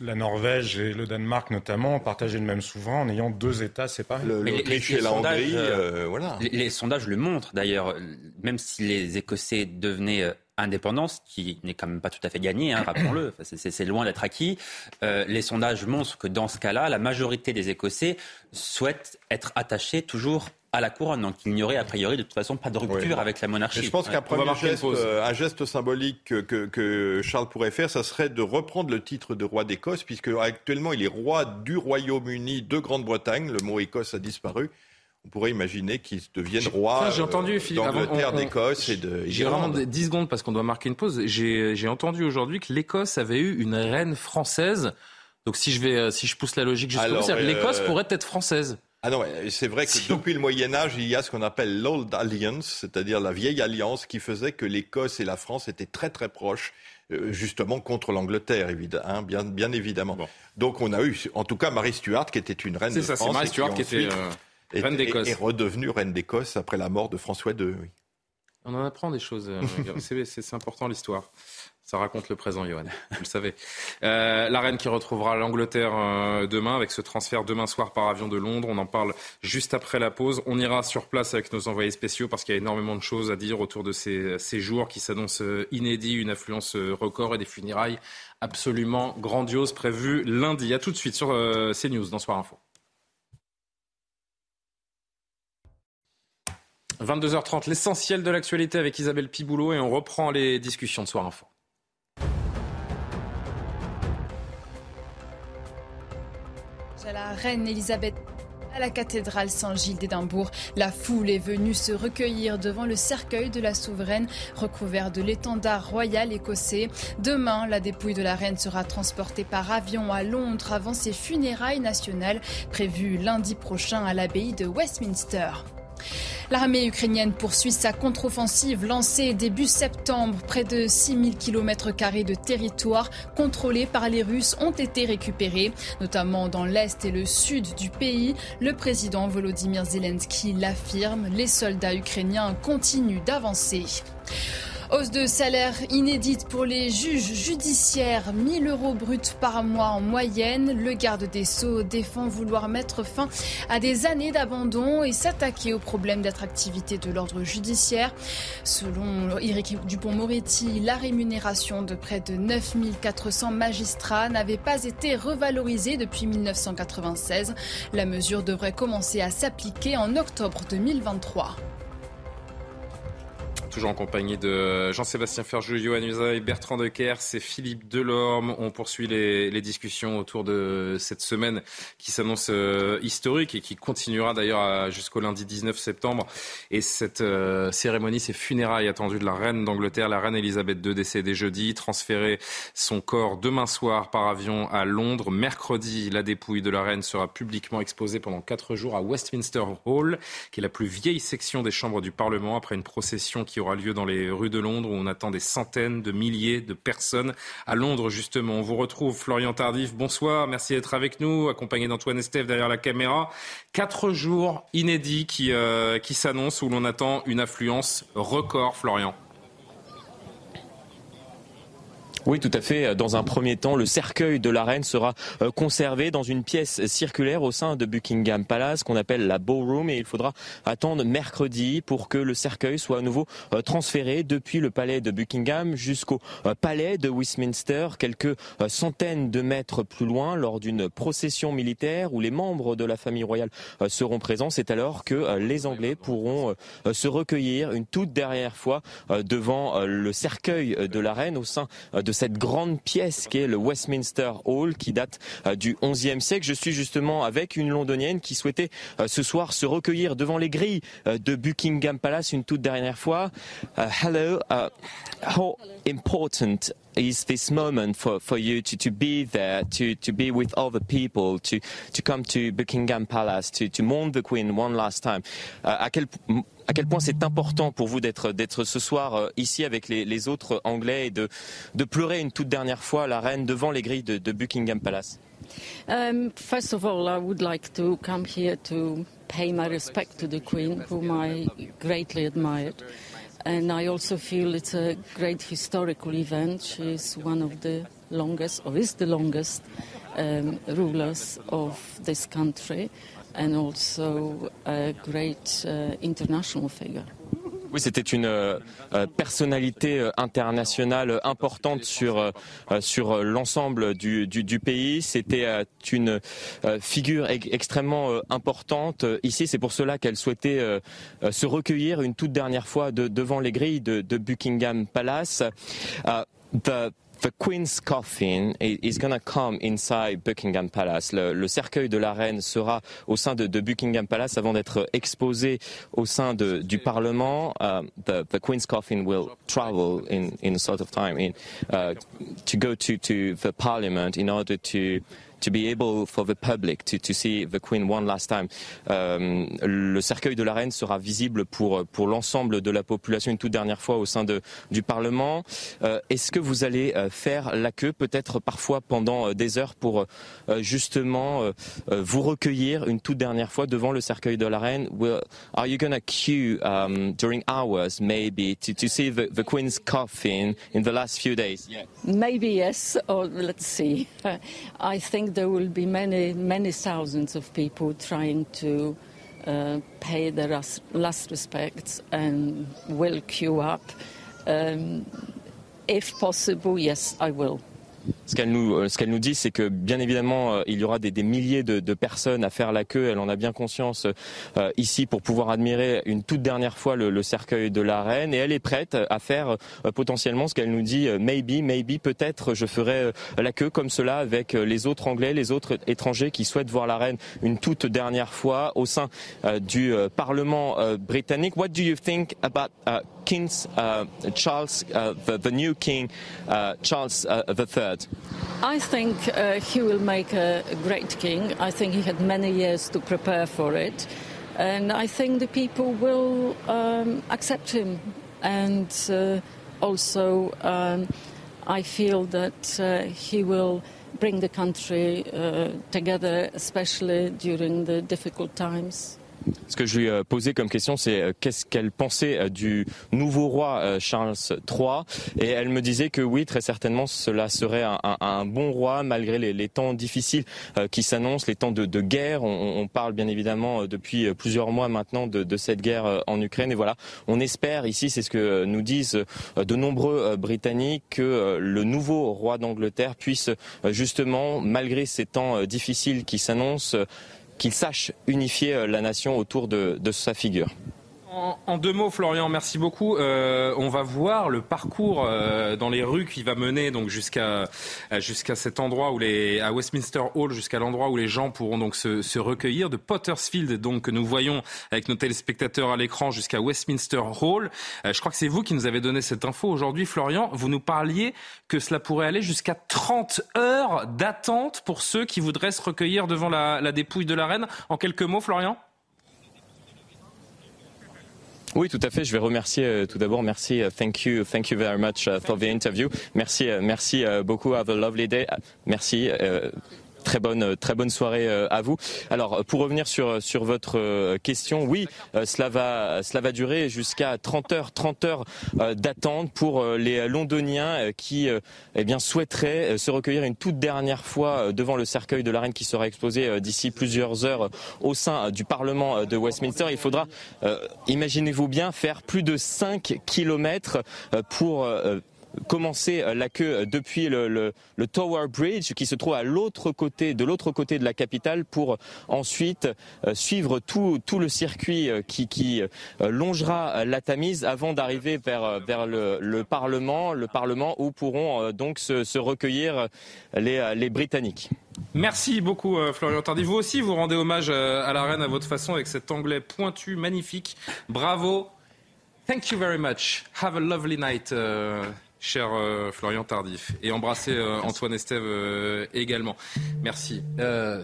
la Norvège et le Danemark notamment partageaient le même souverain en ayant deux États séparés. L'Autriche et la Hongrie, euh, voilà. Les, sondages le montrent d'ailleurs. Même si les Écossais devenaient euh, indépendance, qui n'est quand même pas tout à fait gagnée, hein, rappelons-le, c'est loin d'être acquis. Euh, les sondages montrent que dans ce cas-là, la majorité des Écossais souhaitent être attachés toujours à la couronne. Donc il n'y aurait a priori de toute façon pas de rupture avec la monarchie. je pense qu'un premier geste, euh, un geste symbolique que, que, Charles pourrait faire, ça serait de reprendre le titre de roi d'Écosse, puisque actuellement il est roi du Royaume-Uni de Grande-Bretagne. Le mot Écosse a disparu. On pourrait imaginer qu'il devienne roi j'ai entendu, euh, d'Angleterre, d'Écosse et de. J'ai vraiment 10 secondes parce qu'on doit marquer une pause. J'ai entendu aujourd'hui que l'Écosse avait eu une reine française. Donc si je vais, euh, si je pousse la logique jusqu'au l'Écosse pourrait être française. Ah non, c'est vrai que depuis le Moyen Âge, il y a ce qu'on appelle l'Old Alliance, c'est-à-dire la vieille alliance qui faisait que l'Écosse et la France étaient très très proches, euh, justement contre l'Angleterre, hein, bien, bien évidemment. Donc on a eu, en tout cas, Marie Stuart qui était une reine de ça, France. C'est Marie Stuart qui, était euh, reine d'Écosse. Et redevenue reine d'Écosse après la mort de François II. Oui. On en apprend des choses. Euh, c'est important l'histoire. Ça raconte le présent, Johan. Vous le savez. Euh, la reine qui retrouvera l'Angleterre euh, demain avec ce transfert demain soir par avion de Londres. On en parle juste après la pause. On ira sur place avec nos envoyés spéciaux parce qu'il y a énormément de choses à dire autour de ces, jours qui s'annoncent euh, inédits, une affluence record et des funérailles absolument grandioses prévues lundi. À tout de suite sur CNews dans Soir Info. 22h30, l'essentiel de l'actualité avec Isabelle Piboulot et on reprend les discussions de Soir Info. Reine Elisabeth à la cathédrale Saint-Gilles d'Édimbourg. La foule est venue se recueillir devant le cercueil de la souveraine recouvert de l'étendard royal écossais. Demain, la dépouille de la reine sera transportée par avion à Londres avant ses funérailles nationales prévues lundi prochain à l'abbaye de Westminster. L'armée ukrainienne poursuit sa contre-offensive lancée début septembre. Près de 6000 km de territoire contrôlés par les Russes ont été récupérés, notamment dans l'est et le sud du pays. Le président Volodymyr Zelensky l'affirme, les soldats ukrainiens continuent d'avancer. Hausse de salaire inédite pour les juges judiciaires, 1000 euros bruts par mois en moyenne. Le garde des Sceaux défend vouloir mettre fin à des années d'abandon et s'attaquer aux problèmes d'attractivité de l'ordre judiciaire. Selon Éric Dupont-Moretti, la rémunération de près de 9400 magistrats n'avait pas été revalorisée depuis 1996. La mesure devrait commencer à s'appliquer en octobre 2023 toujours en compagnie de Jean-Sébastien Ferjou, Johan et Bertrand Decker, c'est Philippe Delorme. On poursuit les, discussions autour de cette semaine qui s'annonce euh, historique et qui continuera d'ailleurs jusqu'au lundi 19 septembre. Et cette euh, cérémonie, ces funérailles attendues de la reine d'Angleterre, la reine Elisabeth II, décédée jeudi, transférer son corps demain soir par avion à Londres. Mercredi, la dépouille de la reine sera publiquement exposée pendant quatre jours à Westminster Hall, qui est la plus vieille section des chambres du Parlement, après une procession qui aura lieu dans les rues de Londres où on attend des centaines de milliers de personnes à Londres justement. On vous retrouve Florian Tardif. Bonsoir, merci d'être avec nous, accompagné d'Antoine Estève derrière la caméra. Quatre jours inédits qui, euh, qui s'annoncent où l'on attend une affluence record, Florian. Oui, tout à fait. Dans un premier temps, le cercueil de la reine sera euh, conservé dans une pièce circulaire au sein de Buckingham Palace qu'on appelle la Ballroom et il faudra attendre mercredi pour que le cercueil soit à nouveau euh, transféré depuis le palais de Buckingham jusqu'au euh, palais de Westminster, quelques centaines de mètres plus loin, lors d'une procession militaire où les membres de la famille royale seront présents. C'est alors que les Anglais pourront se recueillir une toute dernière fois devant le cercueil de la reine au sein de cette grande pièce qui est le Westminster Hall qui date euh, du XIe siècle. Je suis justement avec une londonienne qui souhaitait euh, ce soir se recueillir devant les grilles euh, de Buckingham Palace une toute dernière fois. hello, uh, how important is this moment for, for you to, to be there, to, to be with other people, to, to come to Buckingham Palace, to, to mourn the Queen one last time? quel à quel point c'est important pour vous d'être d'être ce soir euh, ici avec les, autres Anglais et de, de pleurer une toute dernière fois la reine devant les grilles de, Buckingham Palace. Um, first of all, I would like to come here to pay my respect to the Queen, whom I greatly admired. And I also feel it's a great historical event. She's one of the longest, or is the longest, um, rulers of this country. And also a great uh, international figure. Oui, c'était une euh, euh, personnalité euh, internationale importante sur sur l'ensemble du, du, pays. C'était une figure extrêmement importante ici. C'est pour cela qu'elle souhaitait se recueillir une toute dernière fois de, devant les grilles de, Buckingham Palace. the The Queen's coffin is going to come inside Buckingham Palace. Le, cercueil de la reine sera au sein de, Buckingham Palace avant d'être exposé au sein de, du Parlement. Uh, the, the, Queen's coffin will travel in, in a sort of time in, uh, to go to, to the Parliament in order to to be able for the public to, to see the Queen one last time. Euh, le cercueil de la reine sera visible pour pour l'ensemble de la population une toute dernière fois au sein de du Parlement. Euh, Est-ce que vous allez euh, faire la queue peut-être parfois pendant des heures pour justement vous recueillir une toute dernière fois devant le cercueil de la reine? Will, are you gonna queue um, during hours maybe to, to see the, the Queen's coffin in the last few days? Maybe yes, or let's see. I think there will be many, many thousands of people trying to uh, pay their last respects and will queue up. Um, if possible, yes, I will. Ce qu'elle nous, euh, ce qu'elle nous dit, c'est que bien évidemment, euh, il y aura des, des milliers de, de, personnes à faire la queue. Elle en a bien conscience euh, ici pour pouvoir admirer une toute dernière fois le, le, cercueil de la reine. Et elle est prête à faire euh, potentiellement ce qu'elle nous dit, maybe, maybe, peut-être, je ferai la queue comme cela avec les autres Anglais, les autres étrangers qui souhaitent voir la reine une toute dernière fois au sein du Parlement britannique. What do you think about uh, King uh, Charles, uh, the, new King Charles III? I think uh, he will make a, a, great king. I think he had many years to prepare for it. And I think the people will um, accept him. And uh, also, um, I feel that uh, he will bring the country uh, together, especially during the difficult times. Ce que je lui ai euh, posé comme question, c'est euh, qu'est-ce qu'elle pensait euh, du nouveau roi Charles III. Et elle me disait que oui, très certainement, cela serait un, bon roi malgré les, temps difficiles qui s'annoncent, les temps de, guerre. On, parle bien évidemment depuis plusieurs mois maintenant de, cette guerre en Ukraine. Et voilà, on espère ici, c'est ce que nous disent de nombreux Britanniques, que le nouveau roi d'Angleterre puisse justement, malgré ces temps difficiles qui s'annoncent, qu'il sache unifier euh, la nation autour de, de sa figure. En, deux mots, Florian, merci beaucoup. Euh, on va voir le parcours euh, dans les rues qui va mener donc jusqu'à jusqu'à cet endroit où les à Westminster Hall, jusqu'à l'endroit où les gens pourront donc se, se, recueillir de Pottersfield, donc que nous voyons avec nos téléspectateurs à l'écran jusqu'à Westminster Hall. Euh, je crois que c'est vous qui nous avez donné cette info aujourd'hui, Florian. Vous nous parliez que cela pourrait aller jusqu'à 30 heures d'attente pour ceux qui voudraient se recueillir devant la, la dépouille de la reine. En quelques mots, Florian? Oui, tout à fait. Je vais remercier euh, tout d'abord. Merci. Uh, thank you. Thank you very much uh, for the interview. Merci. Merci beaucoup. Have a lovely day. Merci. Très bonne, très bonne soirée euh, à vous. Alors, pour revenir sur, sur votre euh, question, oui, euh, cela va, cela va durer jusqu'à 30 heures, 30 heures d'attente pour les Londoniens qui eh bien, souhaiteraient se recueillir une toute dernière fois devant le cercueil de la reine qui sera exposé d'ici plusieurs heures au sein du Parlement de Westminster. Il faudra, imaginez-vous bien, faire plus de 5 kilomètres pour commencer euh, la queue euh, depuis le, Tower Bridge qui se trouve à l'autre côté, de l'autre côté de la capitale pour ensuite euh, suivre tout, le circuit qui, qui longera la Tamise avant d'arriver vers, vers le, Parlement, le Parlement où pourront donc se, recueillir les, les Britanniques. Merci beaucoup Florian Tardy. Vous aussi, vous rendez hommage à la reine à votre façon avec cet anglais pointu, magnifique. Bravo. Thank you very much. Have a lovely night cher euh, Florian Tardif, et embrasser euh, Antoine Estève euh, également. Merci.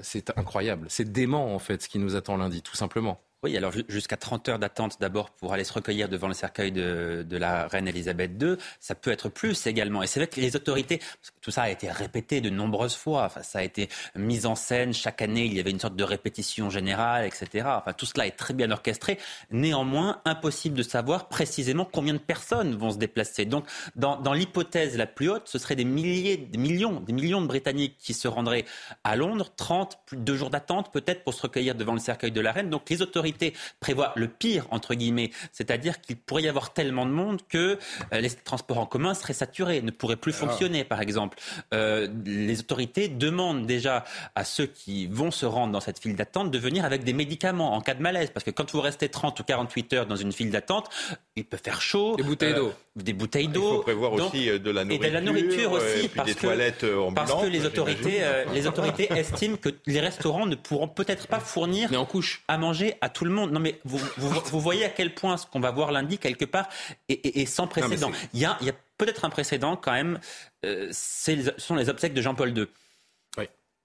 c'est incroyable, c'est dément en fait ce qui nous attend lundi, tout simplement. Oui, alors jusqu'à 30 heures d'attente d'abord pour aller se recueillir devant le cercueil de, la reine Elisabeth II. Ça peut être plus également. Et c'est vrai que les autorités, parce que tout ça a été répété de nombreuses fois, enfin, ça a été mis en scène chaque année, il y avait une sorte de répétition générale, etc. Enfin, tout cela est très bien orchestré. Néanmoins, impossible de savoir précisément combien de personnes vont se déplacer. Donc, dans, l'hypothèse la plus haute, ce serait des milliers, des millions, des millions de Britanniques qui se rendraient à Londres, 30, plus de deux jours d'attente peut-être pour se recueillir devant le cercueil de la reine. Donc, les autorités prévoit le pire, entre guillemets, c'est-à-dire qu'il pourrait y avoir tellement de monde que euh, les transports en commun seraient saturés, ne pourraient plus ah. fonctionner, par exemple. Euh, les autorités demandent déjà à ceux qui vont se rendre dans cette file d'attente de venir avec des médicaments en cas de malaise, parce que quand vous restez 30 ou 48 heures dans une file d'attente, il peut faire chaud. Des bouteilles d'eau. Euh, des bouteilles d'eau. Il faut prévoir aussi de la nourriture. Et de la nourriture aussi, parce, des que, toilettes parce que les autorités, les autorités estiment que les restaurants ne pourront peut-être pas fournir en couche. à manger à tout le monde. Non, mais vous, vous, voyez à quel point ce qu'on va voir lundi, quelque part, est, sans précédent. il y a, peut-être un précédent quand même, euh, ce sont les obsèques de Jean-Paul II.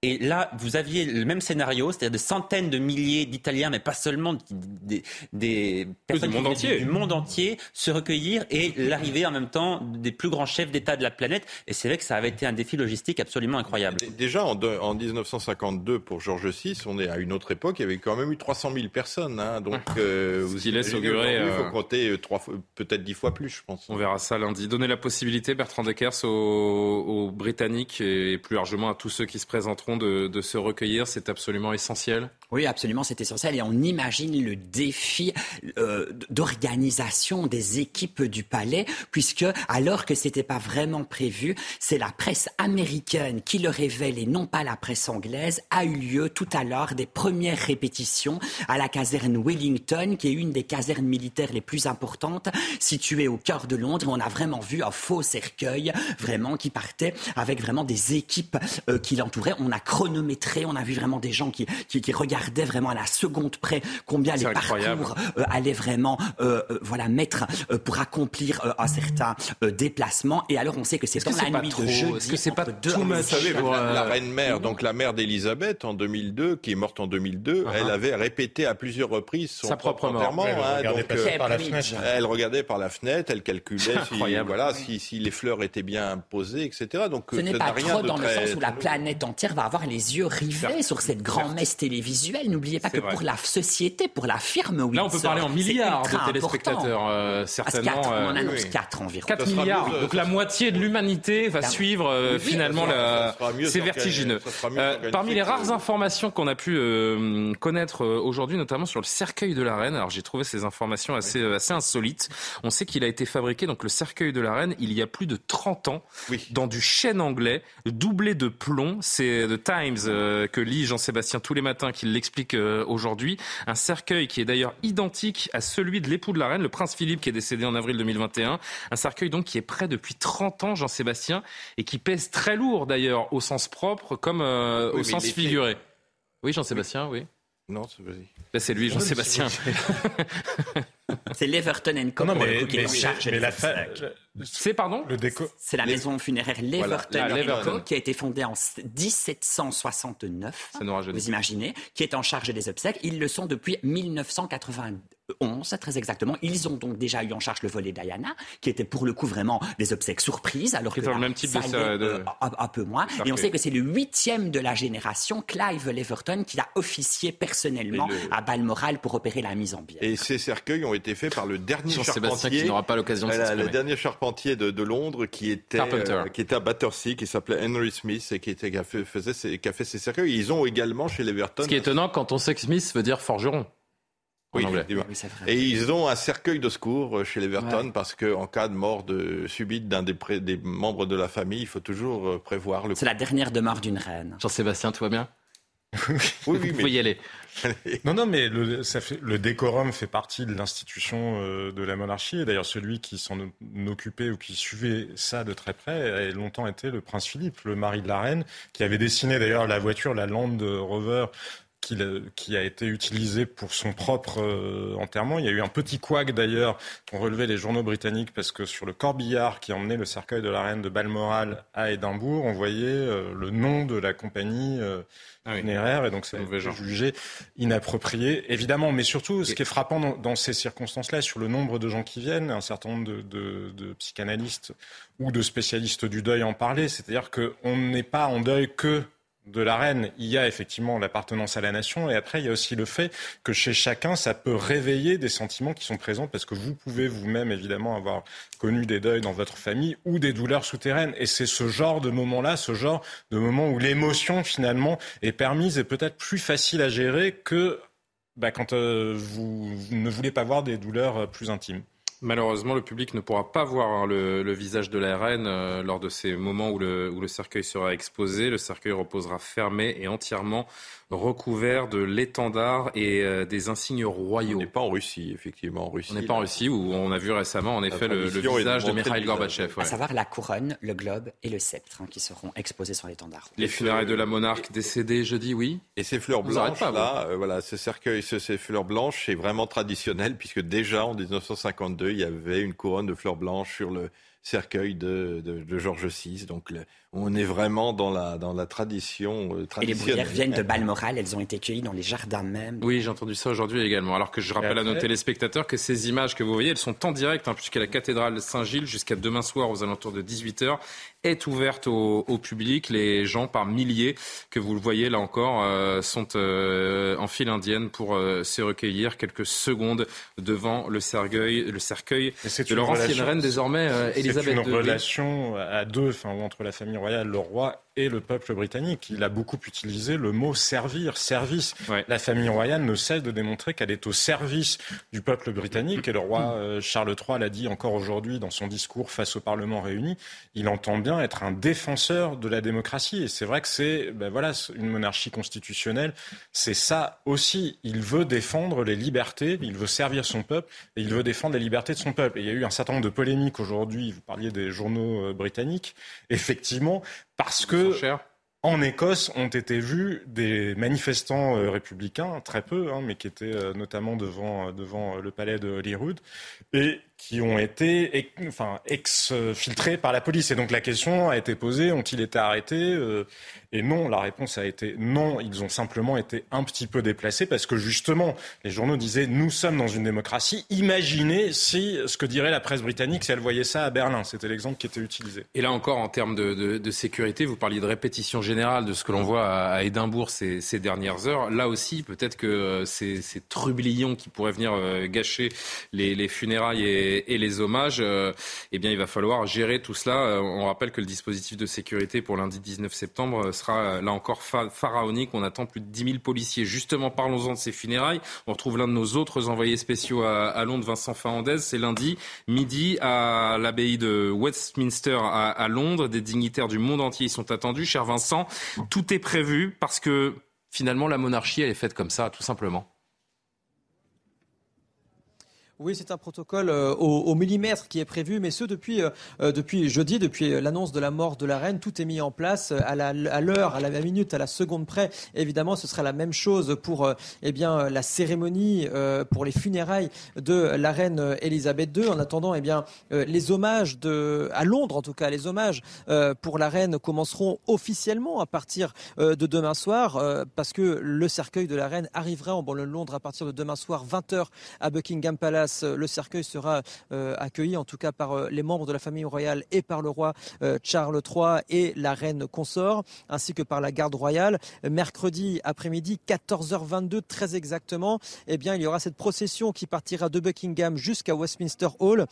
Et là, vous aviez le même scénario, c'est-à-dire des centaines de milliers d'Italiens, mais pas seulement des, personnes du monde, entier. du monde entier, se recueillir et l'arrivée en même temps des plus grands chefs d'État de la planète. Et c'est vrai que ça avait été un défi logistique absolument incroyable. Déjà, en, 1952, pour Georges VI, on est à une autre époque, il y avait quand même eu 300 000 personnes. Hein, donc, euh, vous y laisse augurer. Il faut euh, compter euh, trois, peut-être dix fois plus, je pense. On verra ça lundi. Donner la possibilité, Bertrand Deckers, aux Britanniques et plus largement à tous ceux qui se présenteront de, se recueillir, c'est absolument essentiel Oui, absolument, c'est essentiel. Et on imagine le défi euh, d'organisation des équipes du palais, puisque alors que c'était pas vraiment prévu, c'est la presse américaine qui le révèle et non pas la presse anglaise, a eu lieu tout à l'heure des premières répétitions à la caserne Wellington, qui est une des casernes militaires les plus importantes, située au cœur de Londres. On a vraiment vu un faux cercueil, vraiment, qui partait avec vraiment des équipes euh, qui l'entouraient. On a chronométré. On a vu vraiment des gens qui, qui, regardaient vraiment à la seconde près combien les parcours euh, allaient vraiment euh, euh, voilà, mettre pour accomplir un certain déplacement. Et alors, on sait que c'est dans la nuit de jeudi. Est-ce que c'est pas tout Vous savez, la, reine mère, donc la mère d'Élisabeth en 2002, qui est morte en 2002, uh-huh. elle avait répété à plusieurs reprises son Sa propre enterrement. Hein, elle regardait par la fenêtre, elle calculait si, voilà, si, si, les fleurs étaient bien posées, etc. Donc, ce n'est pas trop dans le sens où la planète entière va avoir les yeux rivés sur cette grand-messe télévisuelle. N'oubliez pas que pour la société, pour la firme, oui. Là, on peut parler en milliards de téléspectateurs, euh, certainement. on en annonce 4 environ. 4 milliards. Donc la moitié de l'humanité va suivre euh, finalement la... C'est vertigineux. Euh, parmi les rares informations qu'on a pu connaître aujourd'hui, notamment sur le cercueil de la reine, alors j'ai trouvé ces informations assez, assez insolites. On sait qu'il a été fabriqué, donc le cercueil de la reine, il y a plus de 30 ans, dans du chêne anglais, doublé de plomb. C'est de Times euh, que lit Jean-Sébastien tous les matins, qu'il l'explique euh, aujourd'hui. Un cercueil qui est d'ailleurs identique à celui de l'époux de la reine, le prince Philippe, qui est décédé en avril 2021. Un cercueil donc qui est prêt depuis 30 ans, Jean-Sébastien, et qui pèse très lourd d'ailleurs au sens propre comme euh, au sens figuré. Oui, Jean-Sébastien, oui. Non, c'est vas-y. c'est lui, Jean-Sébastien. C'est l'Everton Co. Non, mais, qui est en charge mais la C'est pardon le déco. C'est la maison funéraire Leverton qui a été fondée en 1769. Ça nous Vous imaginez Qui est en charge des obsèques. Ils le sont depuis 1981. 11, très exactement. Ils ont donc déjà eu en charge le volet Diana, qui était pour le coup vraiment des obsèques surprises, alors que le même type de, un, peu moins. Et on sait que c'est le huitième de la génération, Clive Leverton, qui a officié personnellement à Balmoral pour opérer la mise en bière. Et ces cercueils ont été faits par le dernier charpentier, qui n'aura pas l'occasion de Le dernier charpentier de, Londres qui était, euh, qui était à Battersea, qui s'appelait Henry Smith et qui, était, qui, a fait, faisait, qui a fait ces cercueils. Ils ont également chez Leverton. Ce qui est étonnant quand on sait que Smith veut dire forgeron. Oui, et ils ont un cercueil de secours euh, chez les Verton parce qu'en cas de mort de, subite d'un des, des, membres de la famille, il faut toujours euh, prévoir le. C'est la dernière demeure d'une reine. Jean-Sébastien, tout va bien? Oui, oui, Il faut y aller. non, non, mais le, ça fait, le décorum fait partie de l'institution euh, de la monarchie. Et d'ailleurs, celui qui s'en occupait ou qui suivait ça de très près a longtemps été le prince Philippe, le mari de la reine, qui avait dessiné d'ailleurs la voiture, la Land Rover, qui, a été utilisé pour son propre euh, enterrement. Il y a eu un petit couac d'ailleurs qu'ont relevé les journaux britanniques parce que sur le corbillard qui emmenait le cercueil de la reine de Balmoral à Édimbourg, on voyait euh, le nom de la compagnie euh, ah funéraire et donc c'est jugé inapproprié évidemment. Mais surtout, ce qui est frappant dans, ces circonstances-là, sur le nombre de gens qui viennent, un certain nombre de, de, de psychanalystes ou de spécialistes du deuil en parlaient, c'est-à-dire qu'on n'est pas en deuil que de la reine, il y a effectivement l'appartenance à la nation, et après il y a aussi le fait que chez chacun, ça peut réveiller des sentiments qui sont présents, parce que vous pouvez vous-même évidemment avoir connu des deuils dans votre famille ou des douleurs souterraines, et c'est ce genre de moment-là, ce genre de moment où l'émotion finalement est permise et peut-être plus facile à gérer que bah, quand euh, vous ne voulez pas voir des douleurs euh, plus intimes. Malheureusement, le public ne pourra pas voir hein, le, visage de la reine euh, lors de ces moments où le, où le cercueil sera exposé. Le cercueil reposera fermé et entièrement recouvert de l'étendard et euh, des insignes royaux. On n'est pas en Russie, effectivement. En Russie, on n'est pas en Russie où on a vu récemment, en effet, le, visage de Mikhail Gorbatchev. À savoir la couronne, le globe et le sceptre hein, qui seront exposés sur l'étendard. Les funérailles de la monarque décédée jeudi, oui. Et ces fleurs blanches, là, euh, voilà, ce cercueil, ces fleurs blanches, c'est vraiment traditionnel puisque déjà en 1952, il y avait une couronne de fleurs blanches sur le cercueil de, de, Georges VI. Donc on est vraiment dans la, dans la tradition euh, Et les bruyères viennent de Balmoral, elles ont été cueillies dans les jardins même. Oui, j'ai entendu ça aujourd'hui également. Alors que je rappelle à nos téléspectateurs que ces images que vous voyez, elles sont en direct, hein, puisque la cathédrale Saint-Gilles, jusqu'à demain soir aux alentours de 18h, est ouverte au, public. Les gens par milliers, que vous le voyez là encore, euh, sont euh, en file indienne pour se recueillir quelques secondes devant le cercueil, le cercueil de leur ancienne reine désormais, Elisabeth c'est une relation à deux, enfin, entre la famille royale, le roi et le peuple britannique. Il a beaucoup utilisé le mot servir, service. La famille royale ne cesse de démontrer qu'elle est au service du peuple britannique. Et le roi euh, Charles III l'a dit encore aujourd'hui dans son discours face au Parlement réuni. Il entend bien être un défenseur de la démocratie. Et c'est vrai que c'est ben voilà, une monarchie constitutionnelle. C'est ça aussi. Il veut défendre les libertés, il veut servir son peuple et il veut défendre les libertés de son peuple. Et il y a eu un certain nombre de polémiques aujourd'hui. Vous parliez des journaux euh, britanniques. Effectivement, parce que en Écosse ont été vus des manifestants euh, républicains, très peu, hein, mais qui étaient euh, notamment devant, devant le palais de Holyrood, et qui ont été enfin, exfiltrés par la police. Et donc la question a été posée, ont-ils été arrêtés euh, Et non, la réponse a été non, ils ont simplement été un petit peu déplacés parce que justement, les journaux disaient, nous sommes dans une démocratie, imaginez si ce que dirait la presse britannique si elle voyait ça à Berlin. C'était l'exemple qui était utilisé. Et là encore, en termes de, sécurité, vous parliez de répétition générale de ce que l'on voit à, Édimbourg ces, dernières heures. Là aussi, peut-être que euh, ces, ces trublions qui pourraient venir euh, gâcher les, les funérailles et et, les hommages, euh, eh bien, il va falloir gérer tout cela. Euh, on rappelle que le dispositif de sécurité pour lundi 19 septembre sera euh, là encore pharaonique. On attend plus de 10 000 policiers. Justement, parlons-en de ces funérailles. On retrouve l'un de nos autres envoyés spéciaux à, Londres, Vincent Fernandez. C'est lundi midi à l'abbaye de Westminster à, à Londres. Des dignitaires du monde entier y sont attendus. Cher Vincent, tout est prévu parce que finalement la monarchie, elle est faite comme ça, tout simplement. Oui, c'est un protocole euh, au, millimètre qui est prévu, mais ce depuis, euh, euh, jeudi, depuis l'annonce de la mort de la reine, tout est mis en place à l'heure, à, la minute, à la seconde près. Évidemment, ce sera la même chose pour eh bien, la cérémonie, pour les funérailles de la reine Elisabeth II. En attendant, eh bien, les hommages à Londres, en tout cas, les hommages pour la reine commenceront officiellement à partir de demain soir, parce que le cercueil de la reine arrivera en Londres à partir de demain soir, 20h à Buckingham Palace euh, le cercueil sera euh, accueilli en tout cas par euh, les membres de la famille royale et par le roi Charles III et la reine consort, ainsi que par la garde royale. Mercredi après-midi, 14h22 très exactement, eh bien, il y aura cette procession qui partira de Buckingham jusqu'à Westminster Hall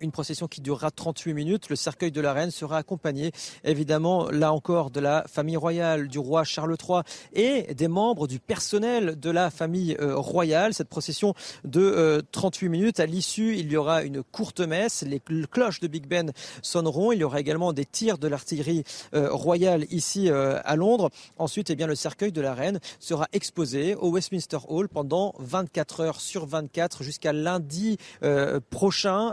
une procession qui durera 38 minutes. Le cercueil de la reine sera accompagné, évidemment, là encore, de la famille royale, du roi Charles III et des membres du personnel de la famille euh, royale. Cette procession de 38 euh, minutes. À l'issue, il y aura une courte messe. Les cloches de Big Ben sonneront. Il y aura également des tirs de l'artillerie royale ici à Londres. Ensuite, eh bien, le cercueil de la reine sera exposé au Westminster Hall pendant 24 heures sur 24 jusqu'à lundi prochain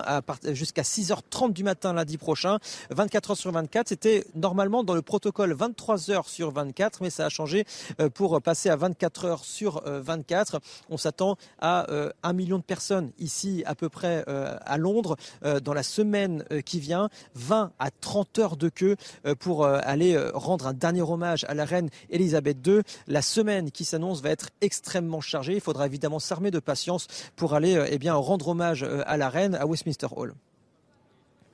jusqu'à 6h30 du matin lundi prochain, 24 heures sur 24. C'était normalement dans le protocole 23 heures sur 24, mais ça a changé euh, pour passer à 24 heures sur 24. Euh, On s'attend à euh, un million de personnes ici à peu près à Londres dans la semaine qui vient, 20 à 30 heures de queue pour aller rendre un dernier hommage à la reine Elisabeth II. La semaine qui s'annonce va être extrêmement chargée. Il faudra évidemment s'armer de patience pour aller eh bien, rendre hommage à la reine à Westminster Hall.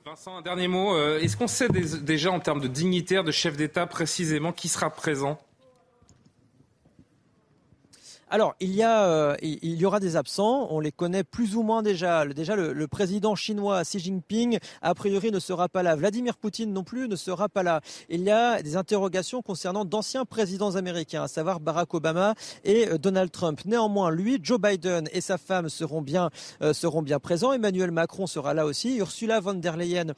Vincent, un dernier mot. Euh, est-ce qu'on sait déjà en termes de dignitaire, de chef d'État précisément qui sera présent? Alors, il y, a, euh, il y aura des absents, on les connaît plus ou moins déjà. Déjà, le, président chinois Xi Jinping, a priori, ne sera pas là. Vladimir Poutine non plus ne sera pas là. Il y a des interrogations concernant d'anciens présidents américains, à savoir Barack Obama et euh, Donald Trump. Néanmoins, lui, Joe Biden et sa femme seront bien, euh, seront bien présents. Emmanuel Macron sera là aussi. Ursula von der Leyen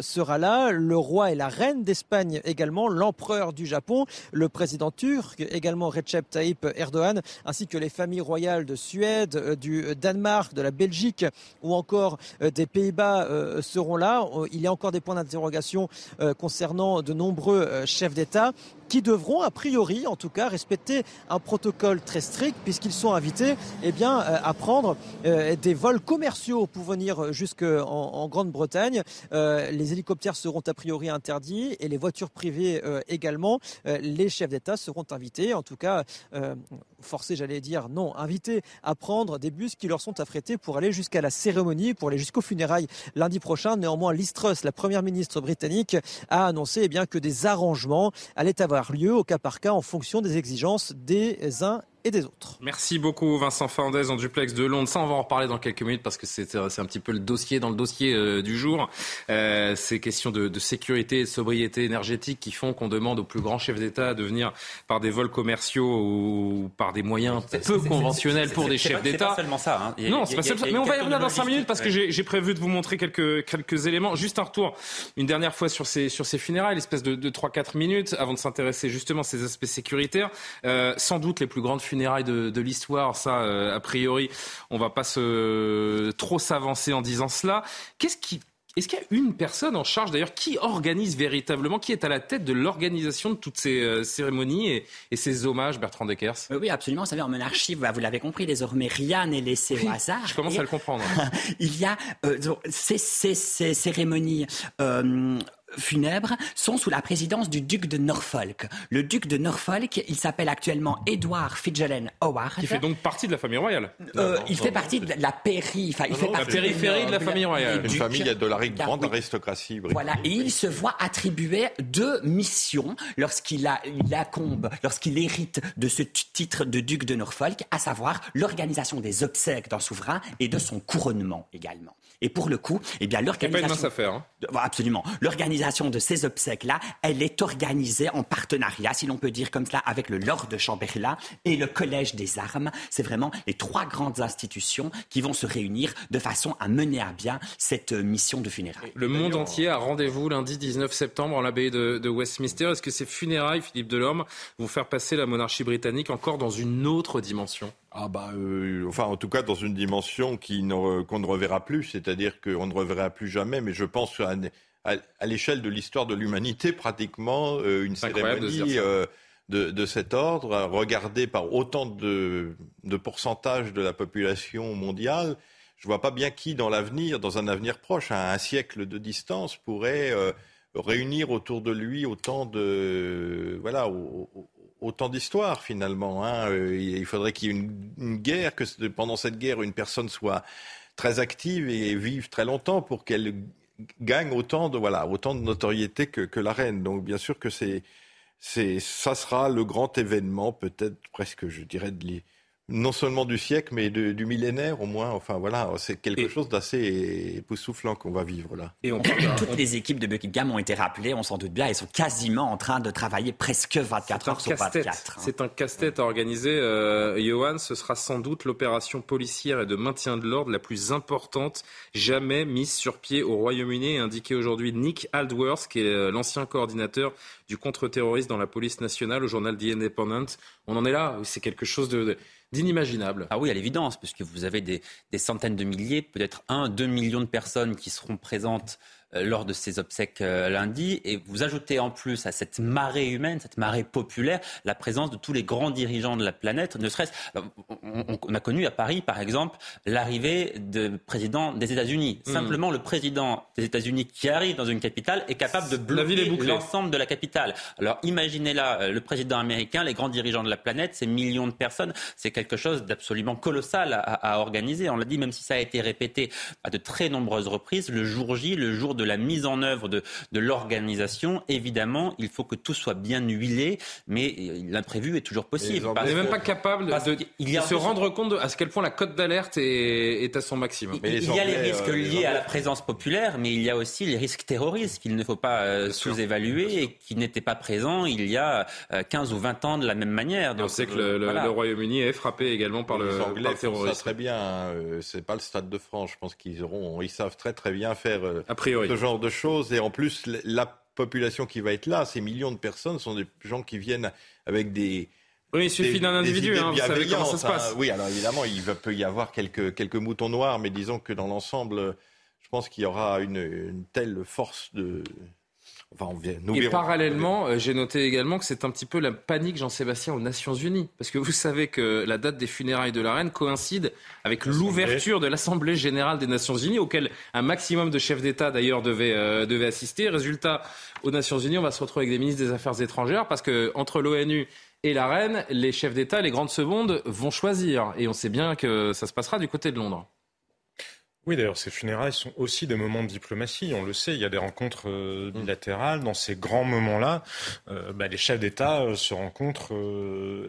sera là. Le roi et la reine d'Espagne également. L'empereur du Japon. Le président turc également Recep Tayyip Erdogan ainsi que les familles royales de Suède, euh, du Danemark, de la Belgique ou encore euh, des Pays-Bas euh, seront là. Il y a encore des points d'interrogation concernant de nombreux chefs d'État qui devront, a priori, en tout cas, respecter un protocole très strict puisqu'ils sont invités eh bien, euh, à prendre euh, des vols commerciaux pour venir jusqu'en en Grande-Bretagne. Euh, les hélicoptères seront a priori interdits et les voitures privées également. les chefs d'État seront invités, en tout cas forcés, j'allais dire, non, invités à prendre des bus qui leur sont affrétés pour aller jusqu'à la cérémonie, pour aller jusqu'aux funérailles lundi prochain. Néanmoins, Liz Truss, la première ministre britannique, a annoncé eh bien, que des arrangements allaient avoir lieu au cas par cas en fonction des exigences des uns des autres. Merci beaucoup Vincent Fernandez en duplex de Londres. Ça, on va en reparler dans quelques minutes parce que c'est un petit peu le dossier dans le dossier euh, du jour. Euh, ces questions de, de, sécurité et de sobriété énergétique qui font qu'on demande aux plus grands chefs d'État de venir par des vols commerciaux ou par des moyens peu conventionnels pour des chefs d'État. C'est seulement ça. Hein. non, c'est pas seulement ça. Mais on va y revenir dans 5 minutes parce que j'ai prévu de vous montrer quelques, quelques éléments. Juste un retour une dernière fois sur ces, sur ces funérailles, l'espèce de, de 3-4 minutes avant de s'intéresser justement à ces aspects sécuritaires. Euh, sans doute les plus grandes funérailles funérailles de, l'histoire, ça, euh, a priori, on va pas se, trop s'avancer en disant cela. Qu'est-ce qui est-ce qu'il y a une personne en charge d'ailleurs qui organise véritablement, qui est à la tête de l'organisation de toutes ces euh, cérémonies et, ces hommages, Bertrand Deckers? Oui, absolument. Vous savez, en monarchie, vous l'avez compris, désormais rien n'est laissé au hasard. Je commence à le comprendre. il y a euh, ces, cérémonies funèbres sont sous la présidence du duc de Norfolk. Le duc de Norfolk, il s'appelle actuellement Edward Fitzgerald Howard. Qui fait donc partie de la famille royale. Euh, il fait partie de la péri, enfin, il fait la périphérie de la famille royale. Une famille de la grande aristocratie. Voilà, et il se voit attribuer deux missions lorsqu'il a, il accombe, lorsqu'il hérite de ce titre de duc de Norfolk, à savoir l'organisation des obsèques d'un souverain et de son couronnement également. Et pour le coup, eh bien, l'organisation. C'est pas une mince affaire. Hein. Absolument. L'organisation l'organisation de ces obsèques-là, elle est organisée en partenariat, si l'on peut dire comme cela, avec le Lord de Chamberlain et le Collège des Armes. C'est vraiment les trois grandes institutions qui vont se réunir de façon à mener à bien cette mission de funérailles. Le monde entier a rendez-vous lundi 19 septembre en l'abbaye de, Westminster. Est-ce que ces funérailles, Philippe Delorme, vont faire passer la monarchie britannique encore dans une autre dimension? Ah bah, euh, enfin, en tout cas, dans une dimension qu'on ne reverra plus, c'est-à-dire qu'on ne reverra plus jamais. Mais je pense à, à, l'échelle de l'histoire de l'humanité, pratiquement euh, une cérémonie euh, de, cet ordre, regardée par autant de, de pourcentage de la population mondiale. Je vois pas bien qui, dans l'avenir, dans un avenir proche, à un siècle de distance, pourrait réunir autour de lui autant de voilà autant d'histoires finalement. Hein. Euh, il faudrait qu'il y ait une, guerre, que pendant cette guerre, une personne soit très active et vive très longtemps pour qu'elle gagne autant de voilà autant de notoriété que, que la reine. Donc bien sûr que c'est c'est ça sera le grand événement, peut-être presque, je dirais, de, non seulement du siècle, mais du millénaire au moins. Enfin voilà, c'est quelque chose d'assez époustouflant qu'on va vivre là. Et Toutes les équipes de Buckingham ont été rappelées, on s'en doute bien, elles sont quasiment en train de travailler presque 24 heures sur 24. Hein. C'est un casse-tête à organiser. Euh, Johan, ce sera sans doute l'opération policière et de maintien de l'ordre la plus importante jamais mise sur pied au Royaume-Uni, indiqué aujourd'hui Nick Aldworth, qui est euh, l'ancien coordinateur du contre-terrorisme dans la police nationale au journal The Independent. On en est là, c'est quelque chose de d'inimaginables. Ah oui, à l'évidence, puisque vous avez des, centaines de milliers, peut-être un, deux millions de personnes qui seront présentes lors de ces obsèques euh, lundi. Et vous ajoutez en plus à cette marée humaine, cette marée populaire, la présence de tous les grands dirigeants de la planète. Ne serait-ce, on, a connu à Paris, par exemple, l'arrivée du président des États-Unis. Hmm. Simplement, le président des États-Unis qui arrive dans une capitale est capable de bloquer l'ensemble de la capitale. Alors imaginez là, euh, le président américain, les grands dirigeants de la planète, ces millions de personnes, c'est quelque chose d'absolument colossal à, à organiser. On l'a dit, même si ça a été répété à de très nombreuses reprises, le jour J, le jour de la mise en œuvre de, de l'organisation, évidemment, il faut que tout soit bien huilé, mais l'imprévu est toujours possible. On n'est même pas capable de, il se rendre compte à ce quel point la cote d'alerte est, est, à son maximum. il, y a les risques euh, liés à la présence populaire, mais il y a aussi les risques terroristes qu'il ne faut pas euh, sous-évaluer et qui n'étaient pas présents il y a 15 euh, ou 20 ans de la même manière. Donc, on sait que le, Royaume-Uni est frappé également par le, Anglais Ça très bien. Hein. C'est pas le stade de France. Je pense qu'ils auront, ils savent très très bien faire. A priori ce genre de choses. Et en plus, la population qui va être là, ces millions de personnes, sont des gens qui viennent avec des, oui, il suffit d'un individu, hein, vous savez comment ça se passe. oui, alors évidemment, il peut y avoir quelques, quelques moutons noirs, mais disons que dans l'ensemble, je pense qu'il y aura une, une, telle force de, et parallèlement, euh, j'ai noté également que c'est un petit peu la panique, Jean-Sébastien, aux Nations Unies. Parce que vous savez que la date des funérailles de la reine coïncide avec l'ouverture de l'Assemblée générale des Nations Unies, auquel un maximum de chefs d'État d'ailleurs devaient, euh, devaient assister. Résultat, aux Nations Unies, on va se retrouver avec des ministres des Affaires étrangères parce que entre l'ONU et la reine, les chefs d'État, les grandes secondes vont choisir. Et on sait bien que ça se passera du côté de Londres. Oui, d'ailleurs, ces funérailles sont aussi des moments de diplomatie. On le sait, il y a des rencontres euh, mm. bilatérales. Dans ces grands moments-là, euh, bah, les chefs d'État euh, se rencontrent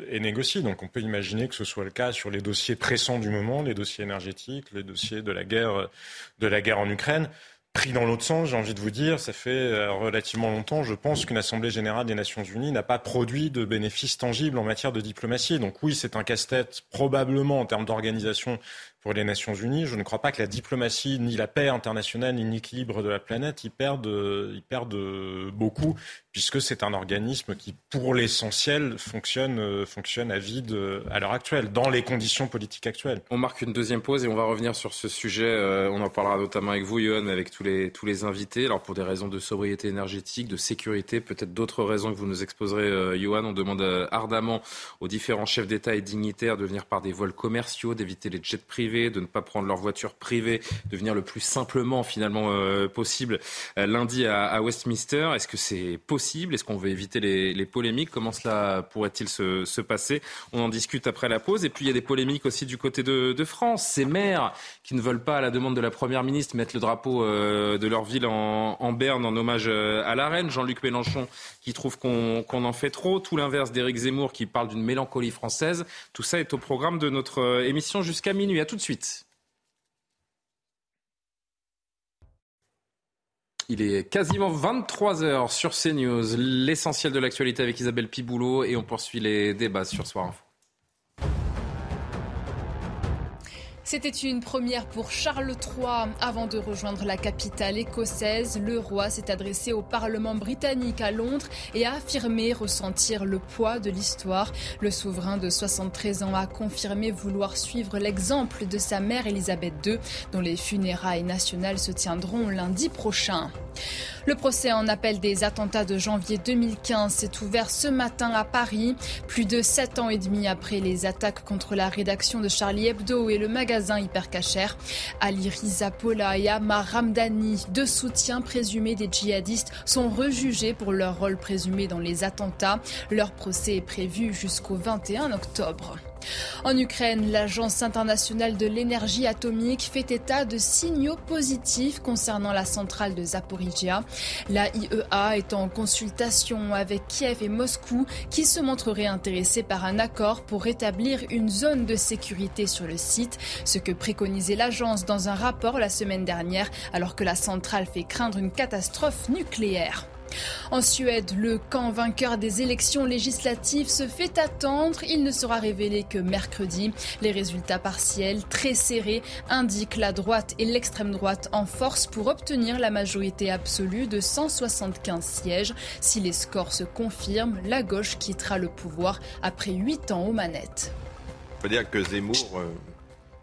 et négocient. Donc, on peut imaginer que ce soit le cas sur les dossiers pressants du moment, les dossiers énergétiques, les dossiers de la guerre, de la guerre en Ukraine. Pris dans l'autre sens, j'ai envie de vous dire, ça fait relativement longtemps, je pense, qu'une Assemblée générale des Nations unies n'a pas produit de bénéfices tangibles en matière de diplomatie. Donc oui, c'est un casse-tête probablement en termes d'organisation pour les Nations Unies. Je ne crois pas que la diplomatie, ni la paix internationale, ni l'équilibre de la planète y perdent, y perdent beaucoup, puisque c'est un organisme qui, pour l'essentiel, fonctionne, fonctionne à vide à l'heure actuelle, dans les conditions politiques actuelles. On marque une deuxième pause et on va revenir sur ce sujet. Euh, on en parlera notamment avec vous, Yohan, avec tous les, tous les invités. Alors, pour des raisons de sobriété énergétique, de sécurité, peut-être d'autres raisons que vous nous exposerez, euh, Johan. On demande euh, ardemment aux différents chefs d'État et dignitaires de venir par des vols commerciaux, d'éviter les jets privés de ne pas prendre leur voiture privée, de venir le plus simplement finalement euh, possible euh, lundi à, Westminster. Est-ce que c'est possible? Est-ce qu'on veut éviter les, polémiques? Comment cela pourrait-il se, passer? On en discute après la pause. Et puis il y a des polémiques aussi du côté de, France. Ces maires qui ne veulent pas, à la demande de la Première ministre, mettre le drapeau euh, de leur ville en, berne en hommage à la reine. Jean-Luc Mélenchon qui trouve qu'on en fait trop. Tout l'inverse d'Éric Zemmour qui parle d'une mélancolie française. Tout ça est au programme de notre émission jusqu'à minuit. À tout de suite. Il est quasiment 23 heures sur CNews, l'essentiel de l'actualité avec Isabelle Piboulot et on poursuit les débats sur Soir Info. C'était une première pour Charles III. Avant de rejoindre la capitale écossaise, le roi s'est adressé au Parlement britannique à Londres et a affirmé ressentir le poids de l'histoire. Le souverain de 73 ans a confirmé vouloir suivre l'exemple de sa mère Elisabeth II, dont les funérailles nationales se tiendront lundi prochain. Le procès en appel des attentats de janvier 2015 s'est ouvert ce matin à Paris, plus de sept ans et demi après les attaques contre la rédaction de Charlie Hebdo et le magasin Hypercacher. Ali Riza Pola et Amar Ramdani, deux soutiens présumés des djihadistes, sont rejugés pour leur rôle présumé dans les attentats. Leur procès est prévu jusqu'au 21 octobre. En Ukraine, l'Agence internationale de l'énergie atomique fait état de signaux positifs concernant la centrale de Zaporizhia. La IEA est en consultation avec Kiev et Moscou qui se montreraient intéressés par un accord pour rétablir une zone de sécurité sur le site, ce que préconisait l'agence dans un rapport la semaine dernière alors que la centrale fait craindre une catastrophe nucléaire. En Suède, le camp vainqueur des élections législatives se fait attendre. Il ne sera révélé que mercredi. Les résultats partiels, très serrés, indiquent la droite et l'extrême droite en force pour obtenir la majorité absolue de 175 sièges. Si les scores se confirment, la gauche quittera le pouvoir après huit ans aux manettes. On peut dire que Zemmour euh,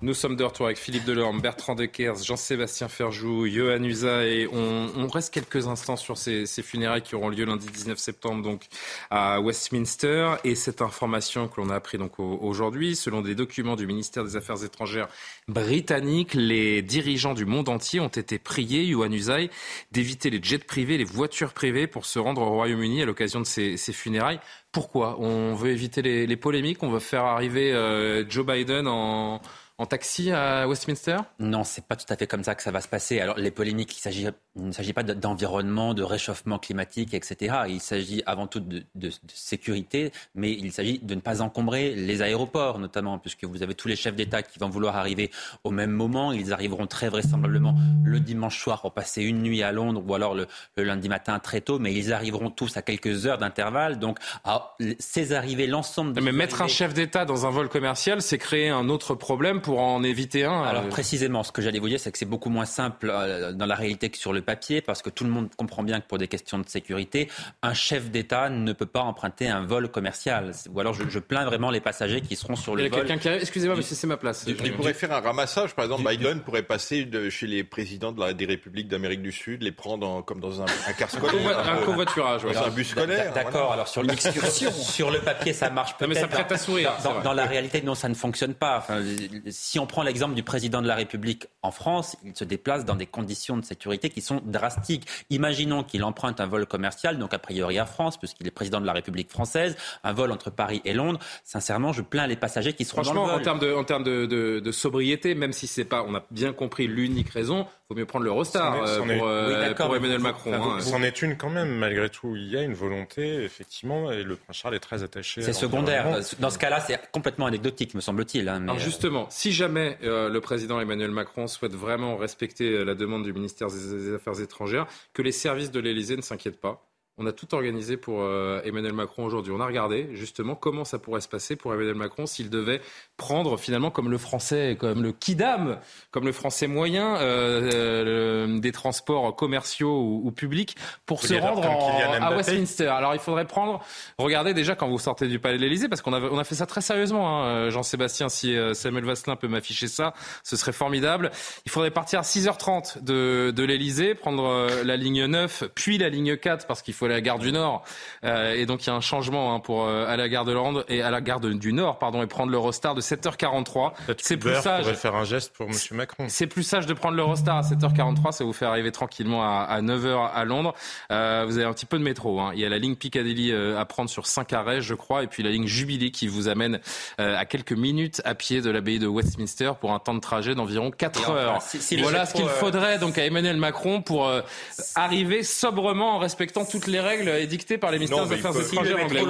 nous sommes de retour avec Philippe Delorme, Bertrand Deckers, Jean-Sébastien Ferjou, Johan Usa et on, reste quelques instants sur ces, funérailles qui auront lieu lundi 19 septembre donc à Westminster. Et cette information que l'on a appris donc aujourd'hui, selon des documents du ministère des Affaires étrangères britannique, les dirigeants du monde entier ont été priés, Johan Usaï, d'éviter les jets privés, les voitures privées pour se rendre au Royaume-Uni à l'occasion de ces, funérailles. Pourquoi? On veut éviter les, polémiques, on veut faire arriver euh, Joe Biden en en taxi à Westminster? Non, c'est pas tout à fait comme ça que ça va se passer. Alors les polémiques, il, ne s'agit pas d'environnement, de réchauffement climatique, etc. Il s'agit avant tout de, sécurité, mais il s'agit de ne pas encombrer les aéroports, notamment, puisque vous avez tous les chefs d'État qui vont vouloir arriver au même moment. Ils arriveront très vraisemblablement le dimanche soir pour passer une nuit à Londres ou alors le, lundi matin très tôt, mais ils arriveront tous à quelques heures d'intervalle. Donc, ces arrivées, l'ensemble. Mais mettre un chef d'État dans un vol commercial, c'est créer un autre problème pour en éviter un Alors euh, précisément, ce que j'allais vous dire, c'est que c'est beaucoup moins simple euh, dans la réalité que sur le papier, parce que tout le monde comprend bien que pour des questions de sécurité, un chef d'État ne peut pas emprunter un vol commercial. Ou alors je, plains vraiment les passagers qui seront sur le vol. Qui... Excusez-moi, mais c'est ma place. Il pourrait faire un ramassage, par exemple, Biden pourrait passer de chez les présidents de la, des républiques d'Amérique du Sud, les prendre comme dans un, car scolaire. un covoiturage, dans un bus scolaire. D'accord, alors sur l'excursion, sur le papier, ça marche peut-être. Mais ça prête à sourire. Dans, la réalité, non, ça ne fonctionne pas. Enfin, si on prend l'exemple du président de la République en France, il se déplace dans des conditions de sécurité qui sont drastiques. Imaginons qu'il emprunte un vol commercial, donc a priori à France, puisqu'il est président de la République française, un vol entre Paris et Londres. Sincèrement, je plains les passagers qui seront dans le vol. en termes de, en termes de, sobriété, même si c'est pas, on a bien compris l'unique raison, il faut mieux prendre l'Eurostar euh, pour, euh, pour, Emmanuel Macron. Hein. C'en est une quand même, malgré tout. Il y a une volonté, effectivement, et le prince Charles est très attaché. C'est secondaire. Dans ce cas-là, c'est complètement anecdotique, me semble-t-il. Hein, Alors justement, si jamais euh, le président Emmanuel Macron souhaite vraiment respecter la demande du ministère des Affaires étrangères, que les services de l'Élysée ne s'inquiètent pas. On a tout organisé pour euh, Emmanuel Macron aujourd'hui. On a regardé justement comment ça pourrait se passer pour Emmanuel Macron s'il devait prendre finalement comme le français, comme le kidam, comme le français moyen euh, euh, des transports commerciaux ou, publics pour se rendre à Westminster. Alors il faudrait prendre, regardez déjà quand vous sortez du Palais de l'Élysée, parce qu'on a, on a fait ça très sérieusement. Hein, Jean-Sébastien, si Samuel Vasselin peut m'afficher ça, ce serait formidable. Il faudrait partir à 6h30 de, de l'Élysée, prendre la ligne 9, puis la ligne 4, parce qu'il faut aller à la gare du Nord. Euh, et donc il y a un changement hein, pour euh, à la gare de Londres et à la gare du Nord, pardon, et prendre l'Eurostar de 7h43. C'est plus sage. faire un geste pour Monsieur Macron. C'est plus sage de prendre l'Eurostar à 7h43, ça vous fait arriver tranquillement à, 9h à Londres. Euh, vous avez un petit peu de métro. Hein. Il y a la ligne Piccadilly à prendre sur 5 arrêts, je crois, et puis la ligne Jubilee qui vous amène à quelques minutes à pied de l'abbaye de Westminster pour un temps de trajet d'environ 4 heures. voilà ce qu'il faudrait donc à Emmanuel Macron pour arriver sobrement en respectant toutes les les règles édictées par les ministères des Affaires étrangères anglais.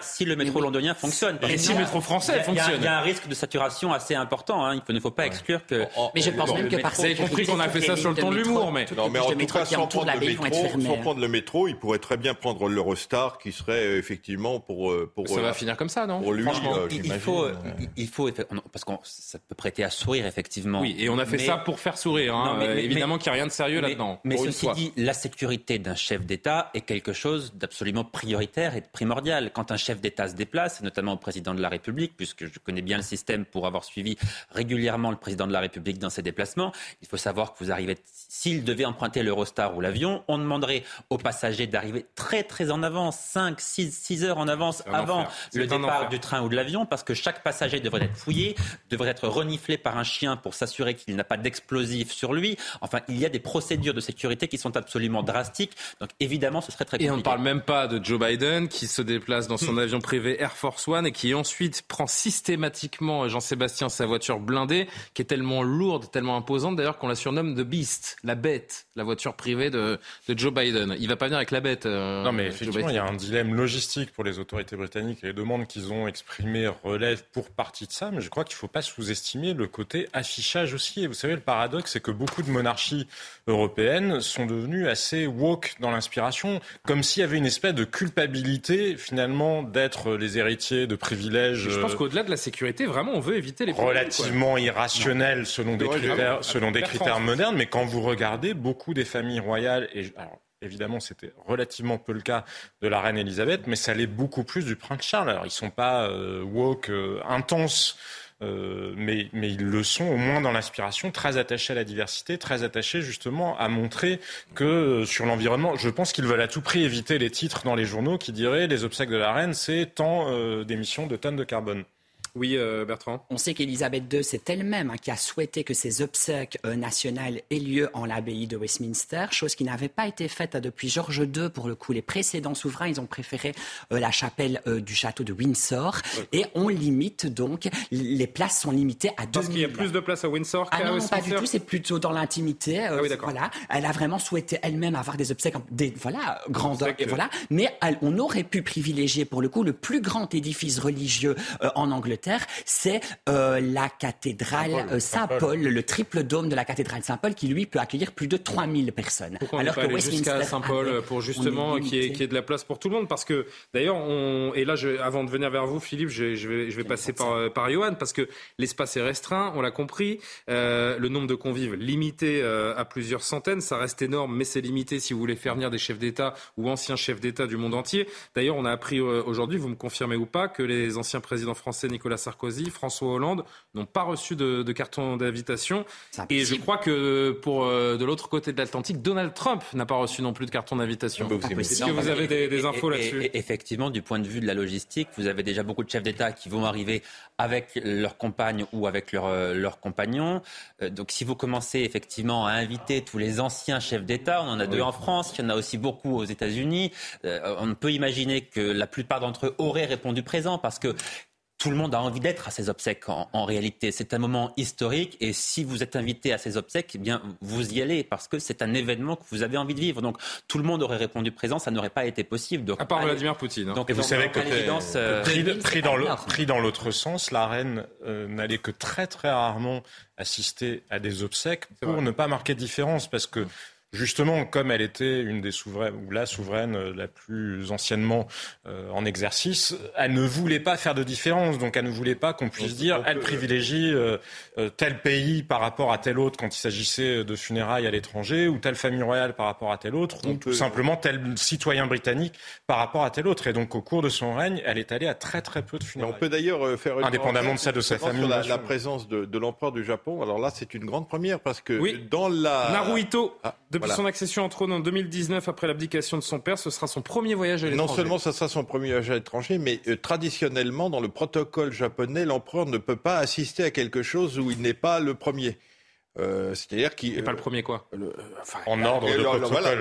Si le métro londonien fonctionne. Et si le métro français fonctionne. Il y a un risque de saturation assez important. Hein. Il ne faut pas exclure que. Oh, oh, mais je pense même que par Vous avez compris qu'on a fait ça sur le ton de l'humour, mais. Non, mais en tout cas, sans prendre le métro, sans prendre le métro, il pourrait très bien prendre l'Eurostar, qui serait euh, effectivement pour. pour ça va finir comme ça, non Pour lui, il faut, il faut, parce que ça peut prêter à sourire effectivement. Oui, et on a fait ça pour faire sourire. Hein. Évidemment qu'il n'y a rien de sérieux là-dedans. Mais ceci dit, la sécurité d'un chef d'État est quelque chose d'absolument prioritaire et primordial. Quand un chef d'État se déplace, notamment au président de la République, puisque je connais bien le système pour avoir suivi régulièrement le président de la République dans ses déplacements, il faut savoir que vous arrivez, s'il devait emprunter l'Eurostar ou l'avion, on demanderait aux passagers d'arriver très très en avance, 5, 6, 6 heures en avance avant le départ du train ou de l'avion, parce que chaque passager devrait être fouillé, devrait être reniflé par un chien pour s'assurer qu'il n'a pas d'explosif sur lui. Enfin, il y a des procédures de sécurité qui sont absolument drastiques. Donc évidemment, ce serait très compliqué. Et on ne parle même pas de Joe Biden qui se déplace dans son hmm. avion privé Air Force One et qui ensuite prend systématiquement Jean-Sébastien sa voiture blindée qui est tellement lourde, tellement imposante d'ailleurs qu'on la surnomme The Beast, la bête, la voiture privée de, de Joe Biden. Il va pas venir avec la bête. Euh, non mais effectivement, il y a un dilemme logistique pour les autorités britanniques et les demandes qu'ils ont exprimées relèvent pour partie de ça, mais je crois qu'il ne faut pas sous-estimer le côté affichage aussi. Et vous savez, le paradoxe, c'est que beaucoup de monarchies européennes sont devenues assez woke dans l'inspiration, comme s'il y avait une espèce de culpabilité finalement d'être les héritiers de privilèges. je pense euh, qu'au-delà de la sécurité, vraiment, on veut éviter les relativement irrationnels selon des critères, selon des critères modernes. Mais quand vous regardez beaucoup des familles royales et Évidemment, c'était relativement peu le cas de la reine Elisabeth, mais ça l'est beaucoup plus du prince Charles. Alors, ils sont pas euh, woke euh, intenses euh, mais, ils le sont au moins dans l'inspiration, très attachés à la diversité, très attachés justement à montrer que euh, sur l'environnement, je pense qu'ils veulent à tout prix éviter les titres dans les journaux qui diraient les obsèques de la reine, c'est tant euh, d'émissions de tonnes de carbone. Oui, euh, Bertrand. On sait qu'Élisabeth II, c'est elle-même hein, qui a souhaité que ces obsèques euh, nationales aient lieu en l'abbaye de Westminster, chose qui n'avait pas été faite hein, depuis George II. Pour le coup, les précédents souverains, ils ont préféré euh, la chapelle du château de Windsor. Et on limite donc, les places sont limitées à 2000. Parce qu'il y a plus de places à Windsor qu'à ah non, pas du tout, c'est plutôt dans l'intimité. Ah voilà. Elle a vraiment souhaité elle-même avoir des obsèques, des, voilà, grandeur, et voilà. Mais on aurait pu privilégier, pour le coup, le plus grand édifice religieux en Angleterre c'est euh, la cathédrale Saint-Paul, euh, le triple dôme de la cathédrale Saint-Paul, qui lui peut accueillir plus de 3000 personnes. Pourquoi Alors que jusqu'à Saint-Paul pour justement qu'il y, ait de la place pour tout le monde? Parce que d'ailleurs, on... et là, je... avant de venir vers vous, Philippe, je, vais, je vais passer par, euh, par Johan, parce que l'espace est restreint, on l'a compris, le nombre de convives limité à plusieurs centaines, ça reste énorme, mais c'est limité si vous voulez faire venir des chefs d'État ou anciens chefs d'État du monde entier. D'ailleurs, on a appris aujourd'hui, vous me confirmez ou pas, que les anciens présidents français Nicolas Sarkozy, François Hollande n'ont pas reçu de, carton d'invitation. Et je crois que pour euh, de l'autre côté de l'Atlantique, Donald Trump n'a pas reçu non plus de carton d'invitation. Est-ce que vous avez des, infos là-dessus Effectivement, du point de vue de la logistique, vous avez déjà beaucoup de chefs d'État qui vont arriver avec leurs compagnes ou avec euh, leurs compagnons. Euh, donc si vous commencez effectivement à inviter tous les anciens chefs d'État, on en a deux en France, il y en a aussi beaucoup aux États-Unis, on peut imaginer que la plupart d'entre eux auraient répondu présent parce que tout le monde a envie d'être à ces obsèques en, réalité. C'est un moment historique et si vous êtes invité à ces obsèques, eh bien vous y allez parce que c'est un événement que vous avez envie de vivre. Donc tout le monde aurait répondu présent, ça n'aurait pas été possible. Donc, à part Vladimir Poutine. Hein. Donc, et vous savez que euh, pris, dans l'autre sens, la reine euh, n'allait que très très rarement assister à des obsèques pour ne pas marquer de différence parce que Justement, comme elle était une des souveraines, ou la souveraine euh, la plus anciennement euh, en exercice, elle ne voulait pas faire de différence. Donc, elle ne voulait pas qu'on puisse dire, elle privilégie euh, tel pays par rapport à tel autre quand il s'agissait de funérailles à l'étranger, ou telle famille royale par rapport à tel autre, ou tout simplement tel citoyen britannique par rapport à tel autre. Et donc, au cours de son règne, elle est allée à très très peu de funérailles. on peut d'ailleurs faire une indépendamment de ça de sa famille. la, présence de, l'empereur du Japon. Alors là, c'est une grande première parce que dans la Naruhito. Ah. Depuis son accession au trône en 2019, après l'abdication de son père, ce sera son premier voyage à l'étranger. Non seulement ce sera son premier voyage à l'étranger, mais euh, traditionnellement, dans le protocole japonais, l'empereur ne peut pas assister à quelque chose où il n'est pas le premier. Euh, C'est-à-dire qui. Et pas le premier quoi le, En ordre de voilà,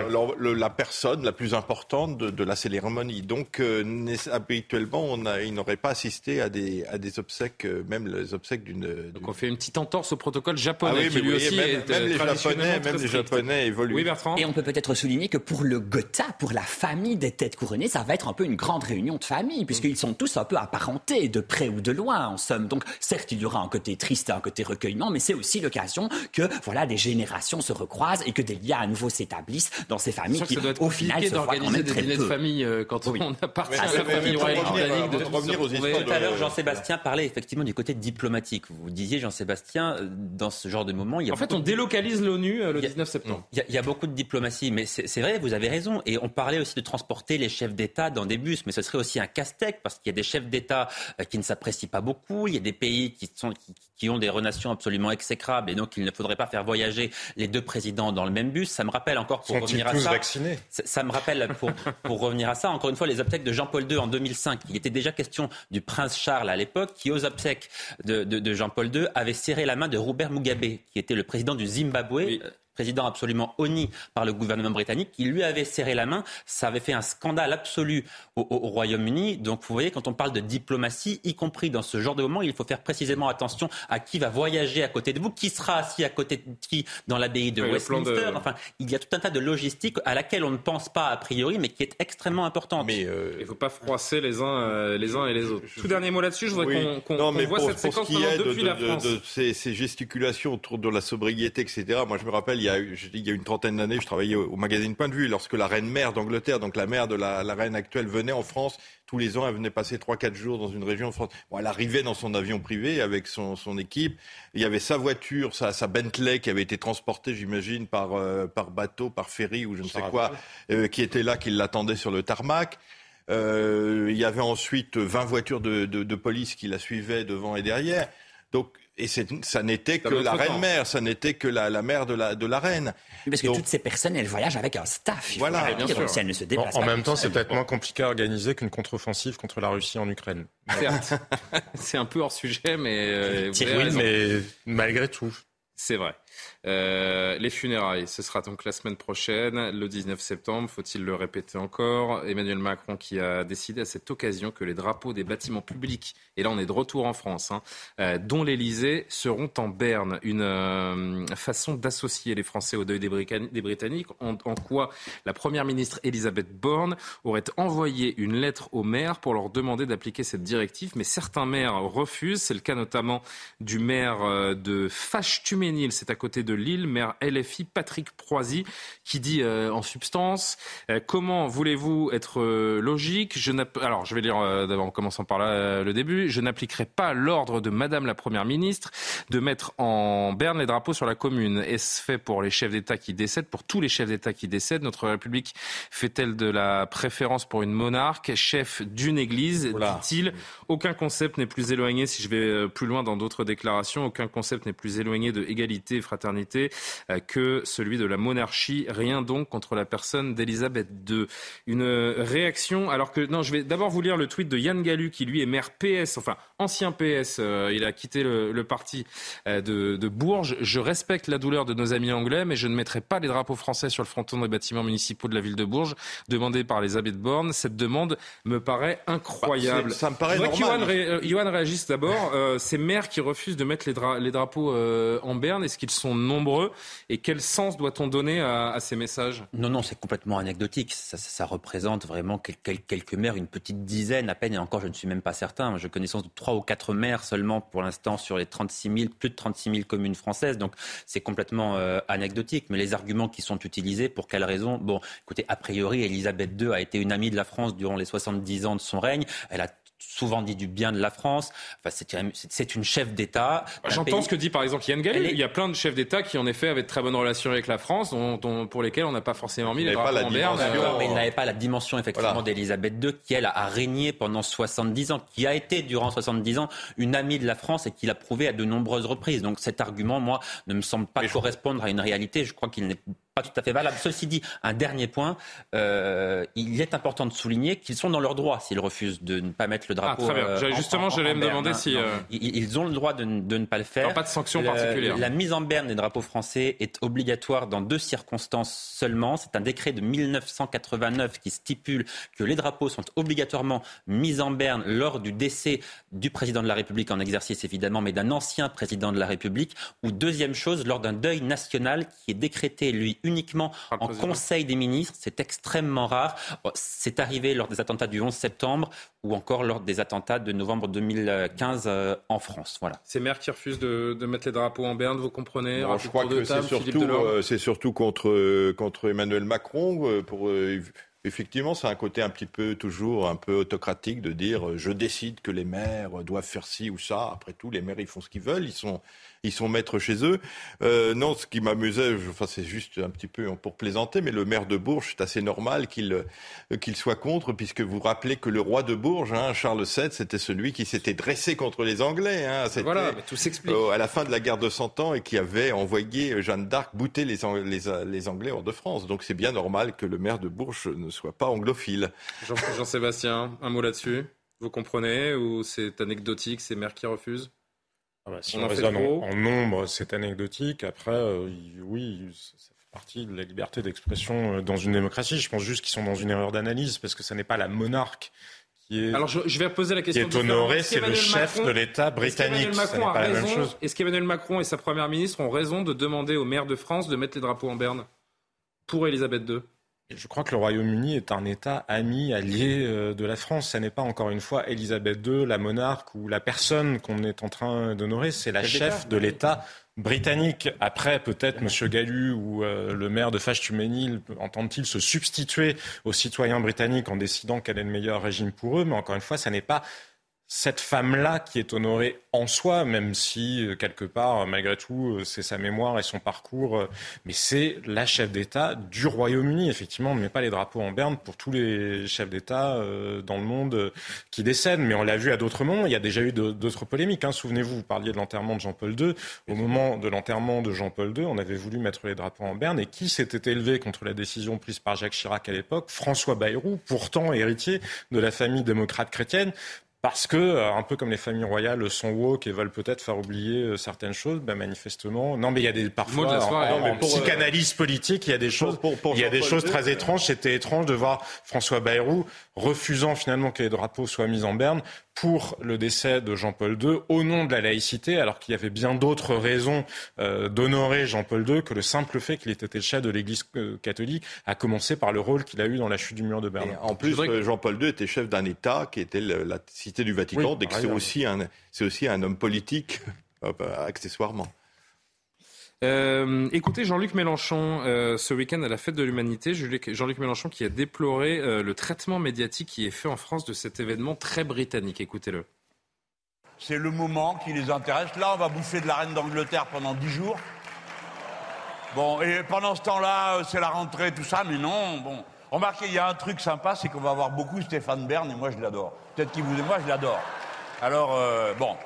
la personne la plus importante de, la cérémonie. Donc euh, habituellement, on a, il n'aurait pas assisté à des, à des obsèques, euh, même les obsèques d'une. Donc on fait une petite entorse au protocole japonais ah qui lui aussi même, est même les japonais, même les japonais évoluent. Oui, Bertrand. Et on peut peut-être souligner que pour le Gotha, pour la famille des têtes couronnées, ça va être un peu une grande réunion de famille, puisqu'ils sont tous un peu apparentés, de près ou de loin, en somme. Donc certes, il y aura un côté triste, un côté recueillement, mais c'est aussi l'occasion que voilà des générations se recroisent et que des liens à nouveau s'établissent dans ces familles qui, au final, se voient quand même des dîners de famille euh, quand on appartient à la famille royale britannique. De revenir aux histoires. Tout à l'heure, Jean-Sébastien parlait effectivement du côté diplomatique. Vous disiez, Jean-Sébastien, euh, dans ce genre de moment, il y a en fait, on délocalise l'ONU euh, le 19 septembre. Il y, a, beaucoup de diplomatie, mais c'est vrai, vous avez raison. Et on parlait aussi de transporter les chefs d'État dans des bus, mais ce serait aussi un casse-tête parce qu'il y a des chefs d'État qui ne s'apprécient pas beaucoup. Il y a des pays qui, sont, qui ont des relations absolument exécrables et donc il ne faudrait pas faire voyager les deux présidents dans le même bus. Ça me rappelle encore pour revenir à ça. Vaccinés? ça, me rappelle pour, pour revenir à ça encore une fois les obsèques de Jean-Paul II en 2005. Il était déjà question du prince Charles à l'époque qui aux obsèques de, de, Jean-Paul II avait serré la main de Robert Mugabe qui était le président du Zimbabwe président absolument honni par le gouvernement britannique, qui lui avait serré la main. Ça avait fait un scandale absolu au, Royaume-Uni. Donc vous voyez, quand on parle de diplomatie, y compris dans ce genre de moment, il faut faire précisément attention à qui va voyager à côté de vous, qui sera assis à côté de qui dans l'abbaye de Westminster. Enfin, il y a tout un tas de logistique à laquelle on ne pense pas a priori, mais qui est extrêmement importante. Mais euh, il ne faut pas froisser les uns, euh, les uns et les autres. Tout dernier mot là-dessus, je voudrais qu'on voit cette séquence depuis la France. De, ces, ces, gesticulations autour de la sobriété, etc. Moi, je me rappelle, il il y a une trentaine d'années, je travaillais au, magazine Point de Vue, lorsque la reine mère d'Angleterre, donc la mère de la, reine actuelle, venait en France. Tous les ans, elle venait passer 3-4 jours dans une région de France. Bon, elle arrivait dans son avion privé avec son, équipe. Il y avait sa voiture, sa, sa, Bentley qui avait été transportée, j'imagine, par, euh, par bateau, par ferry ou je ne sais quoi, euh, qui était là, qui l'attendait sur le tarmac. Euh, il y avait ensuite 20 voitures de, de police qui la suivaient devant et derrière. Donc et ça n'était que la reine-mère, ça n'était que la, mère de la, de la reine. Parce que toutes ces personnes, elles voyagent avec un staff. voilà, bien sûr. elles ne se déplacent en, même temps, c'est peut-être moins compliqué à organiser qu'une contre-offensive contre la Russie en Ukraine. c'est un peu hors sujet, mais... Euh, oui, mais malgré tout. C'est vrai. Euh, les funérailles, ce sera donc la semaine prochaine, le 19 septembre, faut-il le répéter encore? Emmanuel Macron qui a décidé à cette occasion que les drapeaux des bâtiments publics, et là on est de retour en France, hein, euh, dont l'Elysée, seront en berne. Une euh, façon d'associer les Français au deuil des, Britanniques, en, quoi la Première ministre Elisabeth Borne aurait envoyé une lettre aux maires pour leur demander d'appliquer cette directive, mais certains maires refusent. C'est le cas notamment du maire de Fâche-Tuménil, c'est à côté de Lille, maire LFI Patrick Proisy, qui dit euh, en substance euh, comment voulez-vous être euh, logique? Je Alors, je vais lire d'abord en commençant par là le début. Je n'appliquerai pas l'ordre de Madame la Première ministre de mettre en berne les drapeaux sur la commune. Est-ce fait pour les chefs d'État qui décèdent, pour tous les chefs d'État qui décèdent? Notre République fait-elle de la préférence pour une monarque, chef d'une église? Dit-il. Aucun concept n'est plus éloigné, si je vais plus loin dans d'autres déclarations, aucun concept n'est plus éloigné de égalité, fraternité euh, que celui de la monarchie. Rien donc contre la personne d'Elisabeth II. Une réaction, alors que, non, je vais d'abord vous lire le tweet de Yann Gallu, qui lui est maire PS, enfin ancien PS, euh, il a quitté le, parti euh, de, Bourges. Je respecte la douleur de nos amis anglais, mais je ne mettrai pas les drapeaux français sur le fronton des bâtiments municipaux de la ville de Bourges, demandé par les abbés de Borne. Cette demande me paraît incroyable. Bah, ça me paraît normal. Johan, réagisse d'abord. ces maires qui refusent de mettre les, les drapeaux en berne, est-ce qu'ils sont nombreux Et quel sens doit-on donner à, ces messages? Non, non, c'est complètement anecdotique. Ça, représente vraiment quelques maires, une petite dizaine à peine, et encore, je ne suis même pas certain. Je connaissance de trois ou quatre maires seulement pour l'instant sur les 36 000, plus de 36 000 communes françaises. Donc, c'est complètement euh, anecdotique. Mais les arguments qui sont utilisés, pour quelles raisons? Bon, écoutez, a priori, Elisabeth II a été une amie de la France durant les 70 ans de son règne. Elle a souvent dit du bien de la France. Enfin, c'est une chef d'État. J'entends ce que dit par exemple Yann Gallet. Il y a plein de chefs d'État qui, en effet, avaient de très bonnes relations avec la France, dont, pour lesquels on n'a pas forcément mis les drapeaux en berne. Mais il n'avait pas la dimension, effectivement, d'Elisabeth II, qui, elle, a régné pendant 70 ans, qui a été, durant 70 ans, une amie de la France et qui l'a prouvé à de nombreuses reprises. Donc cet argument, moi, ne me semble pas correspondre à une réalité. Je crois qu'il n'est pas tout à fait valable. Ceci dit, un dernier point, euh, il est important de souligner qu'ils sont dans leur droit s'ils refusent de ne pas mettre le drapeau. Ah, très bien. Euh, justement, j'allais me demander si. Ils, ont le droit de, ne pas le faire. pas de sanction particulière. La mise en berne des drapeaux français est obligatoire dans deux circonstances seulement. C'est un décret de 1989 qui stipule que les drapeaux sont obligatoirement mis en berne lors du décès du président de la République en exercice évidemment, mais d'un ancien président de la République, ou deuxième chose, lors d'un deuil national qui est décrété, lui, uniquement en Conseil des ministres. C'est extrêmement rare. Oh, c'est arrivé lors des attentats du 11 septembre ou encore lors des attentats de novembre 2015 euh, en France. Voilà. C'est maires qui refusent de, mettre les drapeaux en berne, vous comprenez Je crois que c'est surtout, euh, surtout, contre, euh, contre Emmanuel Macron. pour, Effectivement, c'est un côté un petit peu toujours un peu autocratique de dire je décide que les maires doivent faire ci ou ça. Après tout, les maires ils font ce qu'ils veulent, ils sont ils sont maîtres chez eux. Euh, non, ce qui m'amusait, enfin c'est juste un petit peu pour plaisanter, mais le maire de Bourges, c'est assez normal qu'il euh, qu'il soit contre, puisque vous rappelez que le roi de Bourges, hein, Charles VII, c'était celui qui s'était dressé contre les Anglais. Hein, voilà, tout s'explique. à la fin de la guerre de Cent Ans et qui avait envoyé Jeanne d'Arc bouter les, les, les Anglais hors de France. Donc c'est bien normal que le maire de Bourges ne soit pas anglophile. Jean-Sébastien, un mot là-dessus? Vous comprenez? Ou c'est anecdotique, ces maires qui refusent ah bah, si on, raisonne en, nombre, c'est anecdotique. Après, euh, oui, ça fait partie de la liberté d'expression euh, dans une démocratie. Je pense juste qu'ils sont dans une erreur d'analyse parce que ce n'est pas la monarque qui est, Alors je, vais poser la question qui est honoré, c'est le chef de l'État britannique. Est-ce qu'Emmanuel Macron et sa première ministre ont raison de demander au maire de France de mettre les drapeaux en berne pour Elisabeth II je crois que le Royaume-Uni est un État ami, allié euh, de la France. Ce n'est pas encore une fois Elisabeth II, la monarque ou la personne qu'on est en train d'honorer, c'est la chef de l'État britannique. Après, peut-être M. Gallu ou euh, le maire de Fâche-Tuménil entendent-ils se substituer aux citoyens britanniques en décidant quel est le meilleur régime pour eux? Mais encore une fois, ça n'est pas cette femme-là qui est honorée en soi, même si euh, quelque part, malgré tout, euh, c'est sa mémoire et son parcours, euh, mais c'est la chef d'État du Royaume-Uni. Effectivement, on ne met pas les drapeaux en berne pour tous les chefs d'État dans le monde qui décèdent, mais on l'a vu à d'autres moments. Il y a déjà eu d'autres polémiques. Hein. Souvenez-vous, vous parliez de l'enterrement de Jean-Paul II. Au moment de l'enterrement de Jean-Paul II, on avait voulu mettre les drapeaux en berne, et qui s'était élevé contre la décision prise par Jacques Chirac à l'époque? François Bayrou, pourtant héritier de la famille démocrate chrétienne, parce que, euh, un peu comme les familles royales sont woke et veulent peut-être faire oublier euh, certaines choses, ben manifestement. Non, mais il y a des parfois en, psychanalyse politique, il y a des choses, il y a des choses très étranges. C'était étrange de voir François Bayrou refusant finalement que les drapeaux soient mis en berne pour le décès de Jean-Paul II au nom de la laïcité, alors qu'il y avait bien d'autres raisons euh, d'honorer Jean-Paul II que le simple fait qu'il ait été le chef de l'Église euh, catholique, à commencer par le rôle qu'il a eu dans la chute du mur de Berlin. en plus, Jean-Paul II était chef d'un État qui était la cité du Vatican, donc c'est aussi, un, aussi un homme politique, accessoirement. Euh, écoutez Jean-Luc Mélenchon, euh, ce week-end à la fête de l'humanité, Jean-Luc Mélenchon qui a déploré euh, le traitement médiatique qui est fait en France de cet événement très britannique. Écoutez-le. C'est le moment qui les intéresse. Là, on va bouffer de la reine d'Angleterre pendant dix jours. Bon, et pendant ce temps-là, c'est la rentrée, tout ça, mais non, bon. Remarquez, il y a un truc sympa, c'est qu'on va avoir beaucoup Stéphane Bern, et moi je l'adore. Peut-être qu'il vous et moi, je l'adore. Alors, bon,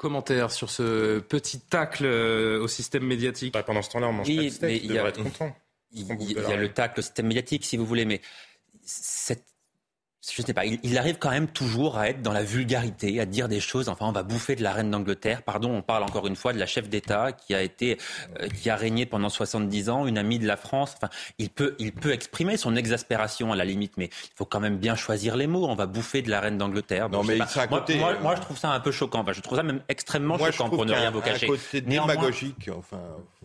Commentaire sur ce petit tacle euh, au système médiatique. Bah, pendant ce temps-là, on mange pas de steak, il y a, être content. Il, y a le tacle au système médiatique, si vous voulez, mais cette je sais pas, il, arrive quand même toujours à être dans la vulgarité, à dire des choses. Enfin, on va bouffer de la reine d'Angleterre. Pardon, on parle encore une fois de la chef d'État qui a été, euh, qui a régné pendant 70 ans, une amie de la France. Enfin, il peut, il peut exprimer son exaspération à la limite, mais il faut quand même bien choisir les mots. On va bouffer de la reine d'Angleterre. Non, mais moi, côté, moi, moi, je trouve ça un peu choquant. Enfin, je trouve ça même extrêmement choquant pour ne rien vous cacher. Côté démagogique. Enfin,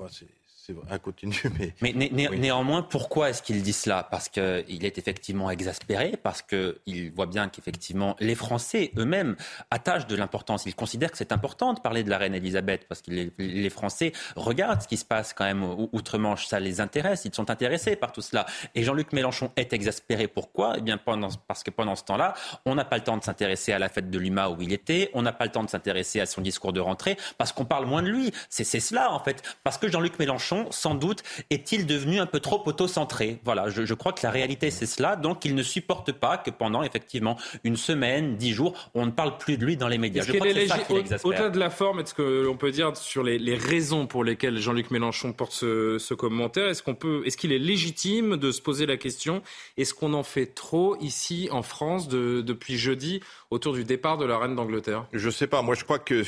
c'est c'est un continu. Mais, néanmoins, pourquoi est-ce qu'il dit cela? Parce qu'il est effectivement exaspéré, parce qu'il voit bien qu'effectivement les Français eux-mêmes attachent de l'importance. Ils considèrent que c'est important de parler de la reine Elisabeth, parce que les, Français regardent ce qui se passe quand même outre-Manche, ça les intéresse, ils sont intéressés par tout cela. Et Jean-Luc Mélenchon est exaspéré. Pourquoi? Eh bien, pendant, parce que pendant ce temps-là, on n'a pas le temps de s'intéresser à la fête de l'UMA où il était, on n'a pas le temps de s'intéresser à son discours de rentrée, parce qu'on parle moins de lui. C'est cela, en fait. Parce que Jean-Luc Mélenchon Mélenchon, sans doute, est-il devenu un peu trop auto-centré Voilà, je, je, crois que la réalité, c'est cela. Donc, il ne supporte pas que pendant, effectivement, une semaine, dix jours, on ne parle plus de lui dans les médias. Je crois que c'est ça qui Au-delà de la forme, est-ce qu'on peut dire sur les, les raisons pour lesquelles Jean-Luc Mélenchon porte ce, ce commentaire Est-ce qu'on peut, est-ce qu'il est légitime de se poser la question Est-ce qu'on en fait trop ici en France de, depuis jeudi autour du départ de la reine d'Angleterre? Je sais pas. Moi, je crois que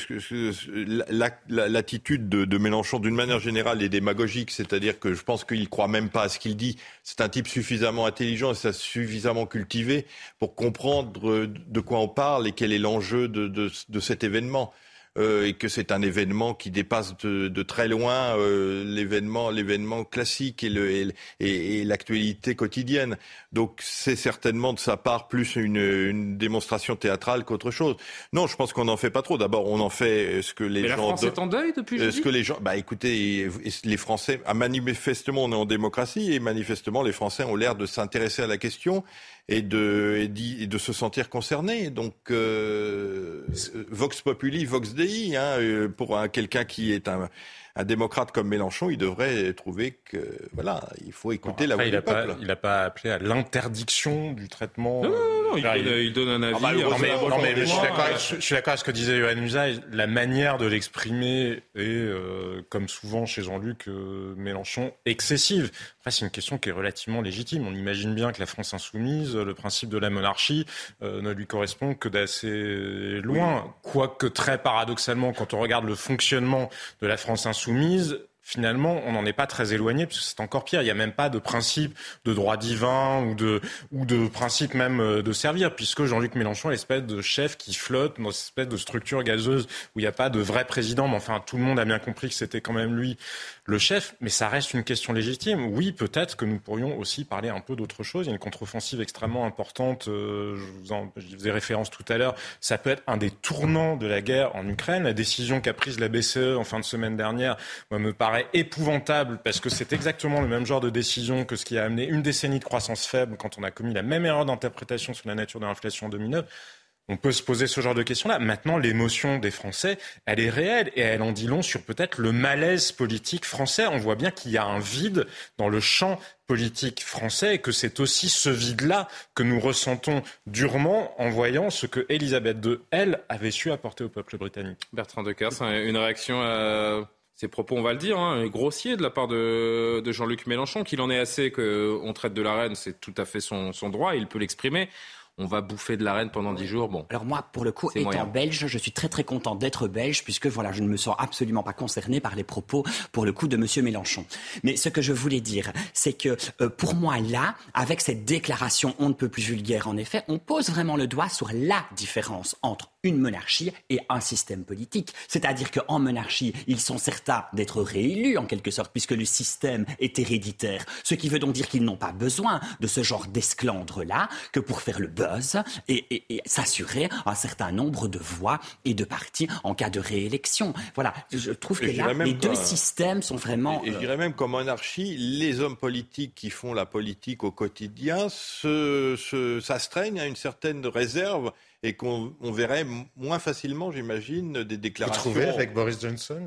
l'attitude de, de Mélenchon, d'une manière générale, est C'est-à-dire que je pense qu'il croit même pas à ce qu'il dit. C'est un type suffisamment intelligent et suffisamment cultivé pour comprendre de quoi on parle et quel est l'enjeu de cet événement. Euh, et que c'est un événement qui dépasse de, de très loin euh, l'événement, l'événement classique et, le, et, et l'actualité quotidienne. Donc c'est certainement de sa part plus une, une démonstration théâtrale qu'autre chose. Non, je pense qu'on n'en fait pas trop. D'abord, on en fait ce que les Mais gens. La France est en deuil depuis jeudi. Ce que les gens, bah écoutez, les Français, ah, manifestement, on est en démocratie et manifestement, les Français ont l'air de s'intéresser à la question et de, se sentir concernés. Donc, euh, Vox Populi, Vox Dei, hein, euh, pour quelqu'un qui est un, un démocrate comme Mélenchon, il devrait trouver que voilà, il faut écouter la voix il du pas, peuple. il n'a pas appelé à l'interdiction du traitement. Non, non, non, il, donne, il, donne, un avis. Ah bah, non, mais, non, mais je suis d'accord avec, je suis d'accord avec ce que disait Johan Usaï. La manière de l'exprimer est, euh, comme souvent chez Jean-Luc euh, Mélenchon, excessive. Après, c'est une question qui est relativement légitime. On imagine bien que la France insoumise, le principe de la monarchie, euh, ne lui correspond que d'assez loin. Oui. Quoique très paradoxalement, quand on regarde le fonctionnement de la France insoumise, finalement, on n'en est pas très éloigné, parce que c'est encore pire. Il n'y a même pas de principe de droit divin ou de, ou de principe même euh, de servir, puisque Jean-Luc Mélenchon est l'espèce de chef qui flotte dans cette espèce de structure gazeuse où il n'y a pas de vrai président. Mais enfin, tout le monde a bien compris que c'était quand même lui le chef. Mais ça reste une question légitime. Oui, peut-être que nous pourrions aussi parler un peu d'autre chose. Il y a une contre-offensive extrêmement importante. Euh, je, vous en, je faisais référence tout à l'heure. Ça peut être un des tournants de la guerre en Ukraine. La décision qu'a prise la BCE en fin de semaine dernière me paraît épouvantable parce que c'est exactement le même genre de décision que ce qui a amené une décennie de croissance faible quand on a commis la même erreur d'interprétation sur la nature de l'inflation en 2009. On peut se poser ce genre de questions-là. Maintenant, l'émotion des Français, elle est réelle et elle en dit long sur peut-être le malaise politique français. On voit bien qu'il y a un vide dans le champ politique français et que c'est aussi ce vide-là que nous ressentons durement en voyant ce que Elisabeth II, elle, avait su apporter au peuple britannique. Bertrand Decars, une réaction à ces propos, on va le dire, hein, grossiers de la part de, Jean-Luc Mélenchon, qu'il en est assez qu'on traite de la reine, c'est tout à fait son droit, il peut l'exprimer on va bouffer de la reine pendant dix jours. Bon. Alors moi, pour le coup, étant moyen. belge, je suis très très content d'être belge puisque voilà, je ne me sens absolument pas concerné par les propos, pour le coup, de Monsieur Mélenchon. Mais ce que je voulais dire, c'est que euh, pour moi là, avec cette déclaration, on ne peut plus vulgaire. En effet, on pose vraiment le doigt sur la différence entre une monarchie et un système politique. C'est-à-dire qu'en monarchie, ils sont certains d'être réélus en quelque sorte, puisque le système est héréditaire. Ce qui veut donc dire qu'ils n'ont pas besoin de ce genre d'esclandre-là que pour faire le buzz et, et, et s'assurer un certain nombre de voix et de partis en cas de réélection. Voilà, je trouve que là, les deux systèmes sont vraiment... Et, je dirais même qu'en monarchie, les hommes politiques qui font la politique au quotidien se, se, s'astreignent à une certaine réserve et qu'on on verrait moins facilement, j'imagine, des déclarations. Vous trouvez avec Boris Johnson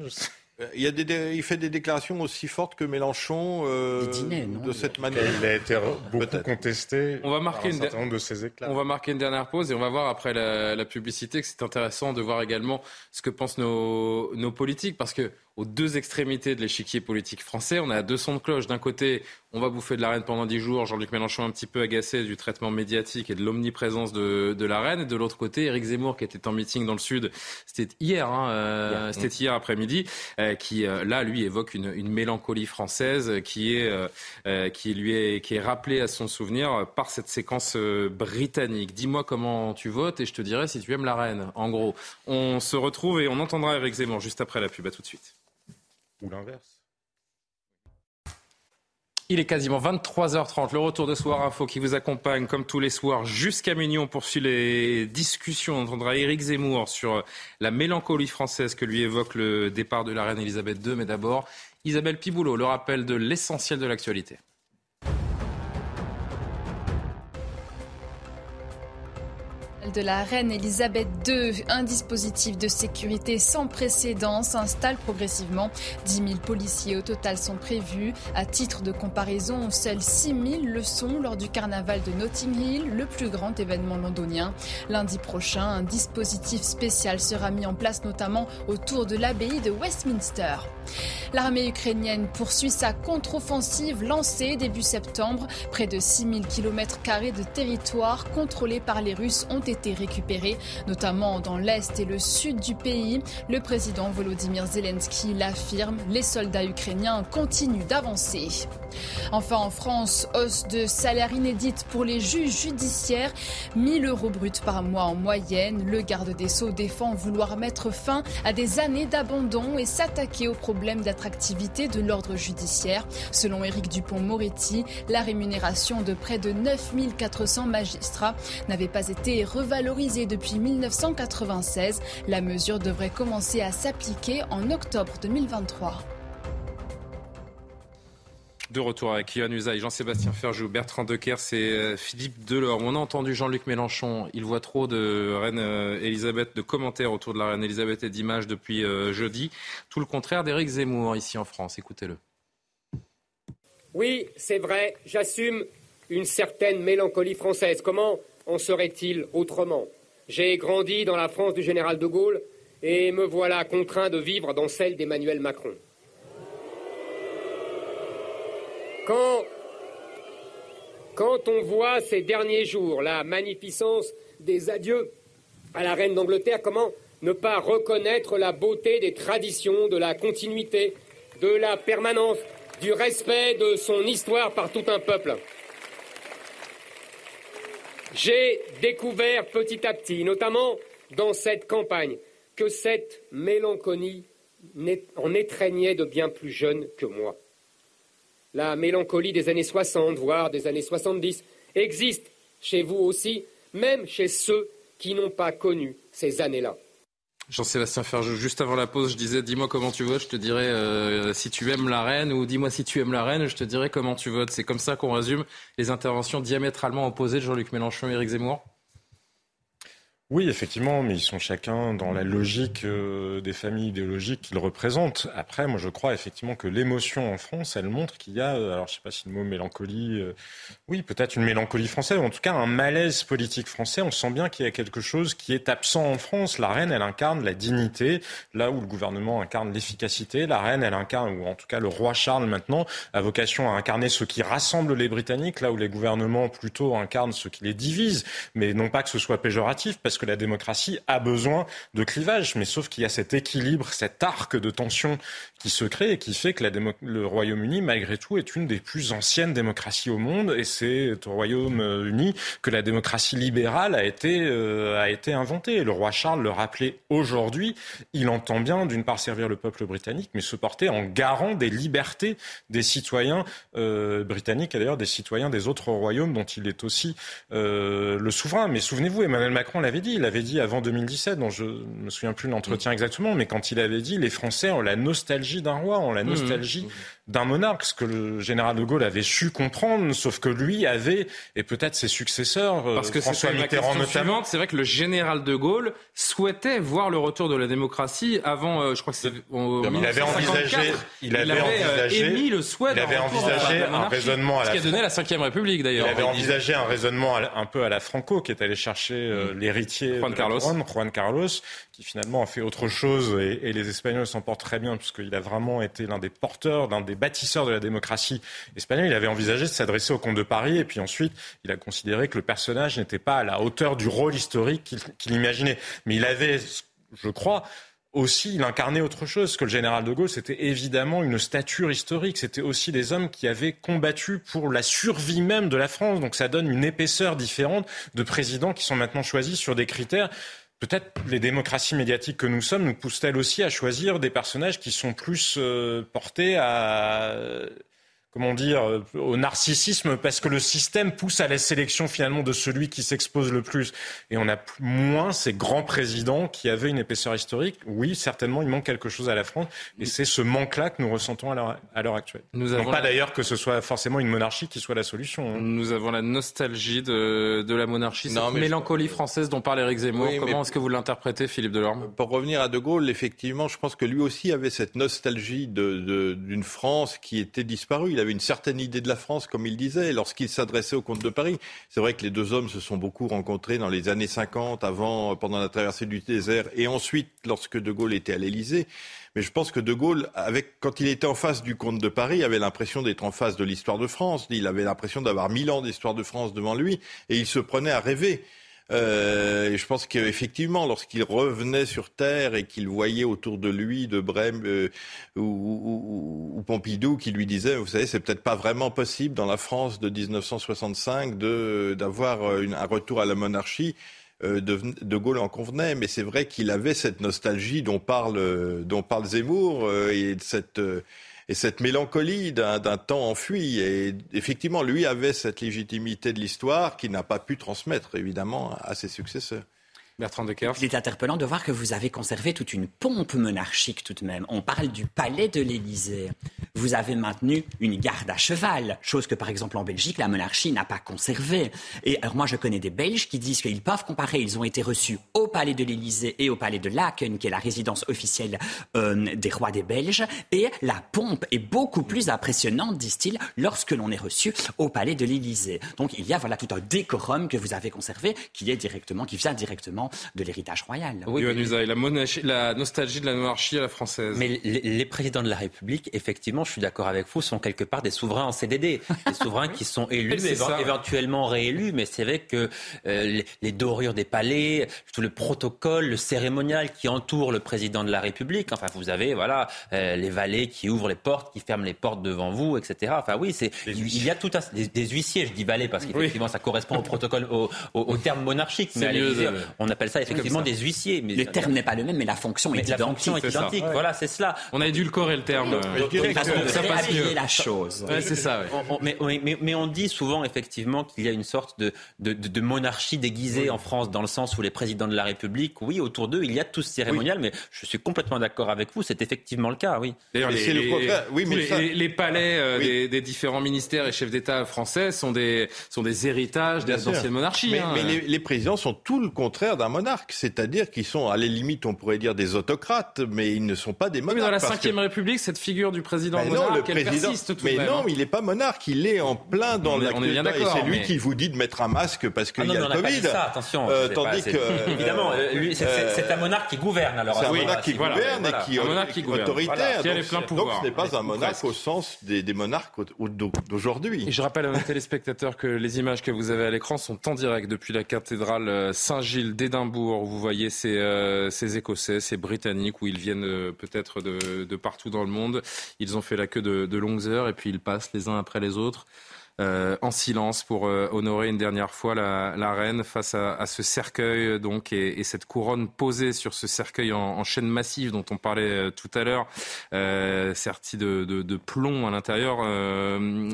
il, y a des, il fait des déclarations aussi fortes que Mélenchon euh, dîners, non, de cette manière. Il a été beaucoup contesté. On va marquer un une certain nombre de ses éclats. On va marquer une dernière pause et on va voir après la, la publicité que c'est intéressant de voir également ce que pensent nos, nos politiques parce que aux deux extrémités de l'échiquier politique français. On a deux sons de cloche. D'un côté, on va bouffer de la reine pendant dix jours. Jean-Luc Mélenchon un petit peu agacé du traitement médiatique et de l'omniprésence de, de, la reine. Et de l'autre côté, Éric Zemmour qui était en meeting dans le Sud, c'était hier, hein, euh, c'était hier après-midi, euh, qui euh, là, lui, évoque une, une mélancolie française qui est, qui lui est, qui est rappelée à son souvenir par cette séquence britannique. Dis-moi comment tu votes et je te dirai si tu aimes la reine. En gros, on se retrouve et on entendra Éric Zemmour juste après la pub. À tout de suite ou l'inverse. Il est quasiment 23h30, le retour de Soir Info qui vous accompagne comme tous les soirs jusqu'à minuit. On poursuit les discussions. On entendra Éric Zemmour sur la mélancolie française que lui évoque le départ de la reine Elisabeth II. Mais d'abord, Isabelle Piboulot, le rappel de l'essentiel de l'actualité. – de la reine Elisabeth II. Un dispositif de sécurité sans précédent s'installe progressivement. 10 000 policiers au total sont prévus. À titre de comparaison, seuls 6 000 le sont lors du carnaval de Notting Hill, le plus grand événement londonien. Lundi prochain, un dispositif spécial sera mis en place notamment autour de l'abbaye de Westminster. L'armée ukrainienne poursuit sa contre-offensive lancée début septembre. Près de 6 000 km de territoire contrôlés par les Russes ont été récupérés, notamment dans l'est et le sud du pays. Le président Volodymyr Zelensky l'affirme, les soldats ukrainiens continuent d'avancer. Enfin, en France, hausse de salaire inédite pour les juges judiciaires, 1000 euros bruts par mois en moyenne. Le garde des Sceaux défend vouloir mettre fin à des années d'abandon et s'attaquer aux problèmes d'attractivité de l'ordre judiciaire. Selon Éric Dupont-Moretti, la rémunération de près de 9400 magistrats n'avait pas été revalorisée depuis 1996. La mesure devrait commencer à s'appliquer en octobre 2023. De retour avec Yann Usaï, Jean-Sébastien Ferjou, Bertrand Decker, c'est euh, Philippe Delors. On a entendu Jean-Luc Mélenchon. Il voit trop de reine euh, Elisabeth, de commentaires autour de la reine Elisabeth et d'images depuis euh, jeudi. Tout le contraire d'Éric Zemmour ici en France. Écoutez-le. Oui, c'est vrai, j'assume une certaine mélancolie française. Comment en serait-il autrement? J'ai grandi dans la France du général de Gaulle et me voilà contraint de vivre dans celle d'Emmanuel Macron. Quand, quand on voit ces derniers jours la magnificence des adieux à la reine d'Angleterre, comment ne pas reconnaître la beauté des traditions, de la continuité, de la permanence, du respect de son histoire par tout un peuple? J'ai découvert petit à petit, notamment dans cette campagne, que cette mélancolie en étreignait de bien plus jeunes que moi la mélancolie des années 60, voire des années 70, existe chez vous aussi, même chez ceux qui n'ont pas connu ces années-là. Jean-Sébastien Ferjou, juste avant la pause, je disais dis-moi comment tu votes, je te dirais euh, si tu aimes la reine, ou dis-moi si tu aimes la reine, je te dirais comment tu votes. C'est comme ça qu'on résume les interventions diamétralement opposées de Jean-Luc Mélenchon et Éric Zemmour oui, effectivement, mais ils sont chacun dans la logique euh, des familles idéologiques qu'ils représentent. Après, moi, je crois effectivement que l'émotion en France, elle montre qu'il y a, euh, alors je sais pas si le mot mélancolie, euh, oui, peut-être une mélancolie française, ou en tout cas un malaise politique français. On sent bien qu'il y a quelque chose qui est absent en France. La reine, elle incarne la dignité, là où le gouvernement incarne l'efficacité. La reine, elle incarne, ou en tout cas le roi Charles maintenant, a vocation à incarner ce qui rassemble les Britanniques, là où les gouvernements plutôt incarnent ce qui les divise. Mais non pas que ce soit péjoratif, parce que la démocratie a besoin de clivage. Mais sauf qu'il y a cet équilibre, cet arc de tension qui se crée et qui fait que le Royaume-Uni, malgré tout, est une des plus anciennes démocraties au monde. Et c'est au Royaume-Uni que la démocratie libérale a été, euh, a été inventée. le roi Charles le rappelait aujourd'hui. Il entend bien, d'une part, servir le peuple britannique, mais se porter en garant des libertés des citoyens euh, britanniques et d'ailleurs des citoyens des autres royaumes dont il est aussi euh, le souverain. Mais souvenez-vous, Emmanuel Macron l'avait dit, il avait dit avant 2017, dont je ne me souviens plus l'entretien exactement, mais quand il avait dit les Français ont la nostalgie d'un roi, ont la mmh. nostalgie d'un monarque, ce que le général de Gaulle avait su comprendre, sauf que lui avait, et peut-être ses successeurs, euh, Parce que François Mitterrand notamment. C'est vrai que le général de Gaulle souhaitait voir le retour de la démocratie avant, euh, je crois que c'est il avait envisagé, il avait, euh, émis le souhait il avait envisagé un raisonnement à la, ce qui a donné la Ve République d'ailleurs. Il avait envisagé un raisonnement un peu à la Franco, qui est allé chercher mm. l'héritier Juan Carlos. Juan Carlos, qui finalement a fait autre chose et, et les Espagnols s'en portent très bien puisqu'il a vraiment été l'un des porteurs, l'un des bâtisseur de la démocratie espagnole, il avait envisagé de s'adresser au comte de Paris et puis ensuite il a considéré que le personnage n'était pas à la hauteur du rôle historique qu'il imaginait. Mais il avait, je crois, aussi, il incarnait autre chose que le général de Gaulle. C'était évidemment une stature historique. C'était aussi des hommes qui avaient combattu pour la survie même de la France. Donc ça donne une épaisseur différente de présidents qui sont maintenant choisis sur des critères Peut-être les démocraties médiatiques que nous sommes nous poussent-elles aussi à choisir des personnages qui sont plus euh, portés à comment dire, euh, au narcissisme parce que le système pousse à la sélection finalement de celui qui s'expose le plus. Et on a moins ces grands présidents qui avaient une épaisseur historique. Oui, certainement, il manque quelque chose à la France. Et c'est ce manque-là que nous ressentons à l'heure actuelle. Nous avons pas d'ailleurs que ce soit forcément une monarchie qui soit la solution. Hein. Nous avons la nostalgie de, de la monarchie, cette mélancolie française dont parle Éric Zemmour. Comment est-ce que vous l'interprétez, Philippe Delorme? Pour revenir à De Gaulle, effectivement, je pense que lui aussi avait cette nostalgie d'une de, France qui était disparue avait une certaine idée de la France, comme il disait, lorsqu'il s'adressait au comte de Paris. C'est vrai que les deux hommes se sont beaucoup rencontrés dans les années 50, avant, pendant la traversée du désert, et ensuite lorsque De Gaulle était à l'Élysée. Mais je pense que De Gaulle, quand il était en face du comte de Paris, avait l'impression d'être en face de l'histoire de France. Il avait l'impression d'avoir mille ans d'histoire de France devant lui, et il se prenait à rêver. Euh, et je pense qu'effectivement, lorsqu'il revenait sur Terre et qu'il voyait autour de lui de Brême euh, ou, Pompidou qui lui disait, vous savez, c'est peut-être pas vraiment possible dans la France de 1965 d'avoir un retour à la monarchie. Euh, de, de, Gaulle en convenait, mais c'est vrai qu'il avait cette nostalgie dont parle, dont parle Zemmour et cette et cette mélancolie d'un temps enfui. Et effectivement, lui avait cette légitimité de l'histoire qu'il n'a pas pu transmettre, évidemment, à ses successeurs. Bertrand de Il est interpellant de voir que vous avez conservé toute une pompe monarchique tout de même. On parle du palais de l'Élysée. Vous avez maintenu une garde à cheval, chose que par exemple en Belgique, la monarchie n'a pas conservée. Et alors moi je connais des Belges qui disent qu'ils peuvent comparer, ils ont été reçus au palais de l'Élysée et au palais de Laken, qui est la résidence officielle euh, des rois des Belges, et la pompe est beaucoup plus impressionnante, disent-ils, lorsque l'on est reçu au palais de l'Élysée. Donc il y a voilà tout un décorum que vous avez conservé, qui est directement, qui vient directement de l'héritage royal. Oui, la, la, nostalgie de la monarchie à la française. Mais les, présidents de la République, effectivement, je suis d'accord avec vous, sont quelque part des souverains en CDD. Des souverains qui sont élus, éventuellement réélus, mais c'est vrai que euh, les, dorures des palais, tout le protocole, le cérémonial qui entoure le président de la République, enfin, vous avez, voilà, euh, les valets qui ouvrent les portes, qui ferment les portes devant vous, etc. Enfin, oui, c'est, il y a tout à, des, huissiers, je dis valets parce qu'effectivement, ça correspond au protocole, au, terme monarchique, mais on appelle ça effectivement des huissiers. Mais le terme n'est pas le même, mais la fonction est identique. Voilà, c'est cela. On a édulcoré le terme. ça passe mieux. la chose. c'est ça. mais, mais, on dit souvent effectivement qu'il y a une sorte de, de, monarchie déguisée en France, dans le sens où les présidents de la République, oui, autour d'eux, il y a tout ce cérémonial, mais je suis complètement d'accord avec vous, c'est effectivement le cas, oui. D'ailleurs, les, les, palais euh, des, différents ministères et chefs d'État français sont des, sont des héritages des anciennes monarchies. Mais, hein. les, présidents sont tout le contraire d'un monarques, c'est-à-dire qu'ils sont, à la limite, on pourrait dire des autocrates, mais ils ne sont pas des monarques. Oui, dans la Ve République, cette figure du président monarque, elle persiste tout mais même. non, hein. il n'est pas monarque, il est en plein dans la Et c'est lui qui vous dit de mettre un masque parce qu'il ah y a le Covid. ça, attention. Euh, tandis que évidemment, euh, lui, c'est un monarque qui gouverne alors. C'est un monarque qui gouverne et qui est autoritaire. Donc ce n'est pas un monarque au sens des monarques d'aujourd'hui. Je rappelle à nos téléspectateurs que les images que vous avez à l'écran sont en direct depuis la cathédrale euh, Saint-Gilles d'Édimbourg vous voyez ces, euh, ces Écossais, ces Britanniques, où ils viennent euh, peut-être de, partout dans le monde. Ils ont fait la queue de longues heures et puis ils passent les uns après les autres. Euh, en silence pour euh, honorer une dernière fois la, la reine face à, à, ce cercueil donc et, et, cette couronne posée sur ce cercueil en, en chaîne massive dont on parlait tout à l'heure, euh, serti de, de, de, plomb à l'intérieur.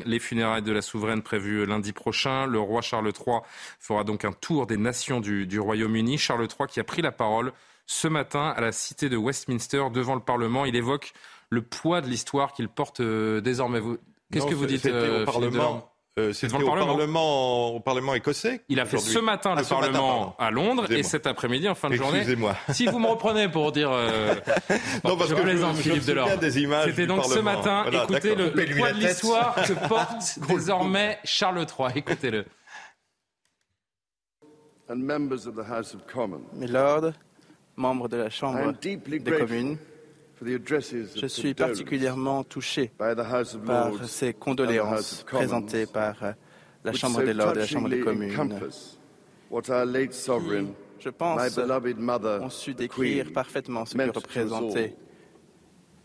les funérailles de la souveraine prévues lundi prochain. Le roi Charles III fera donc un tour des nations du, du Royaume-Uni. Charles III qui a pris la parole ce matin à la cité de Westminster devant le Parlement. Il évoque le poids de l'histoire qu'il porte désormais. Qu'est-ce que vous dites au Parlement euh, C'était au Parlement. au Parlement écossais. Il a fait ce matin le ah, Parlement à Londres et cet après-midi en fin de journée. Excusez-moi. Si vous me reprenez pour dire. Euh... non, parce je que plaisante, je, Philippe Delors. C'était donc ce matin. écoutez le, poids de l'histoire que porte désormais Charles III. Écoutez-le. Mes lords, membres de la Chambre des communes, je suis particulièrement touché par ces condoléances présentées par euh, la Chambre des Lords et la Chambre des communes. je pense, ont su décrire parfaitement ce que représentait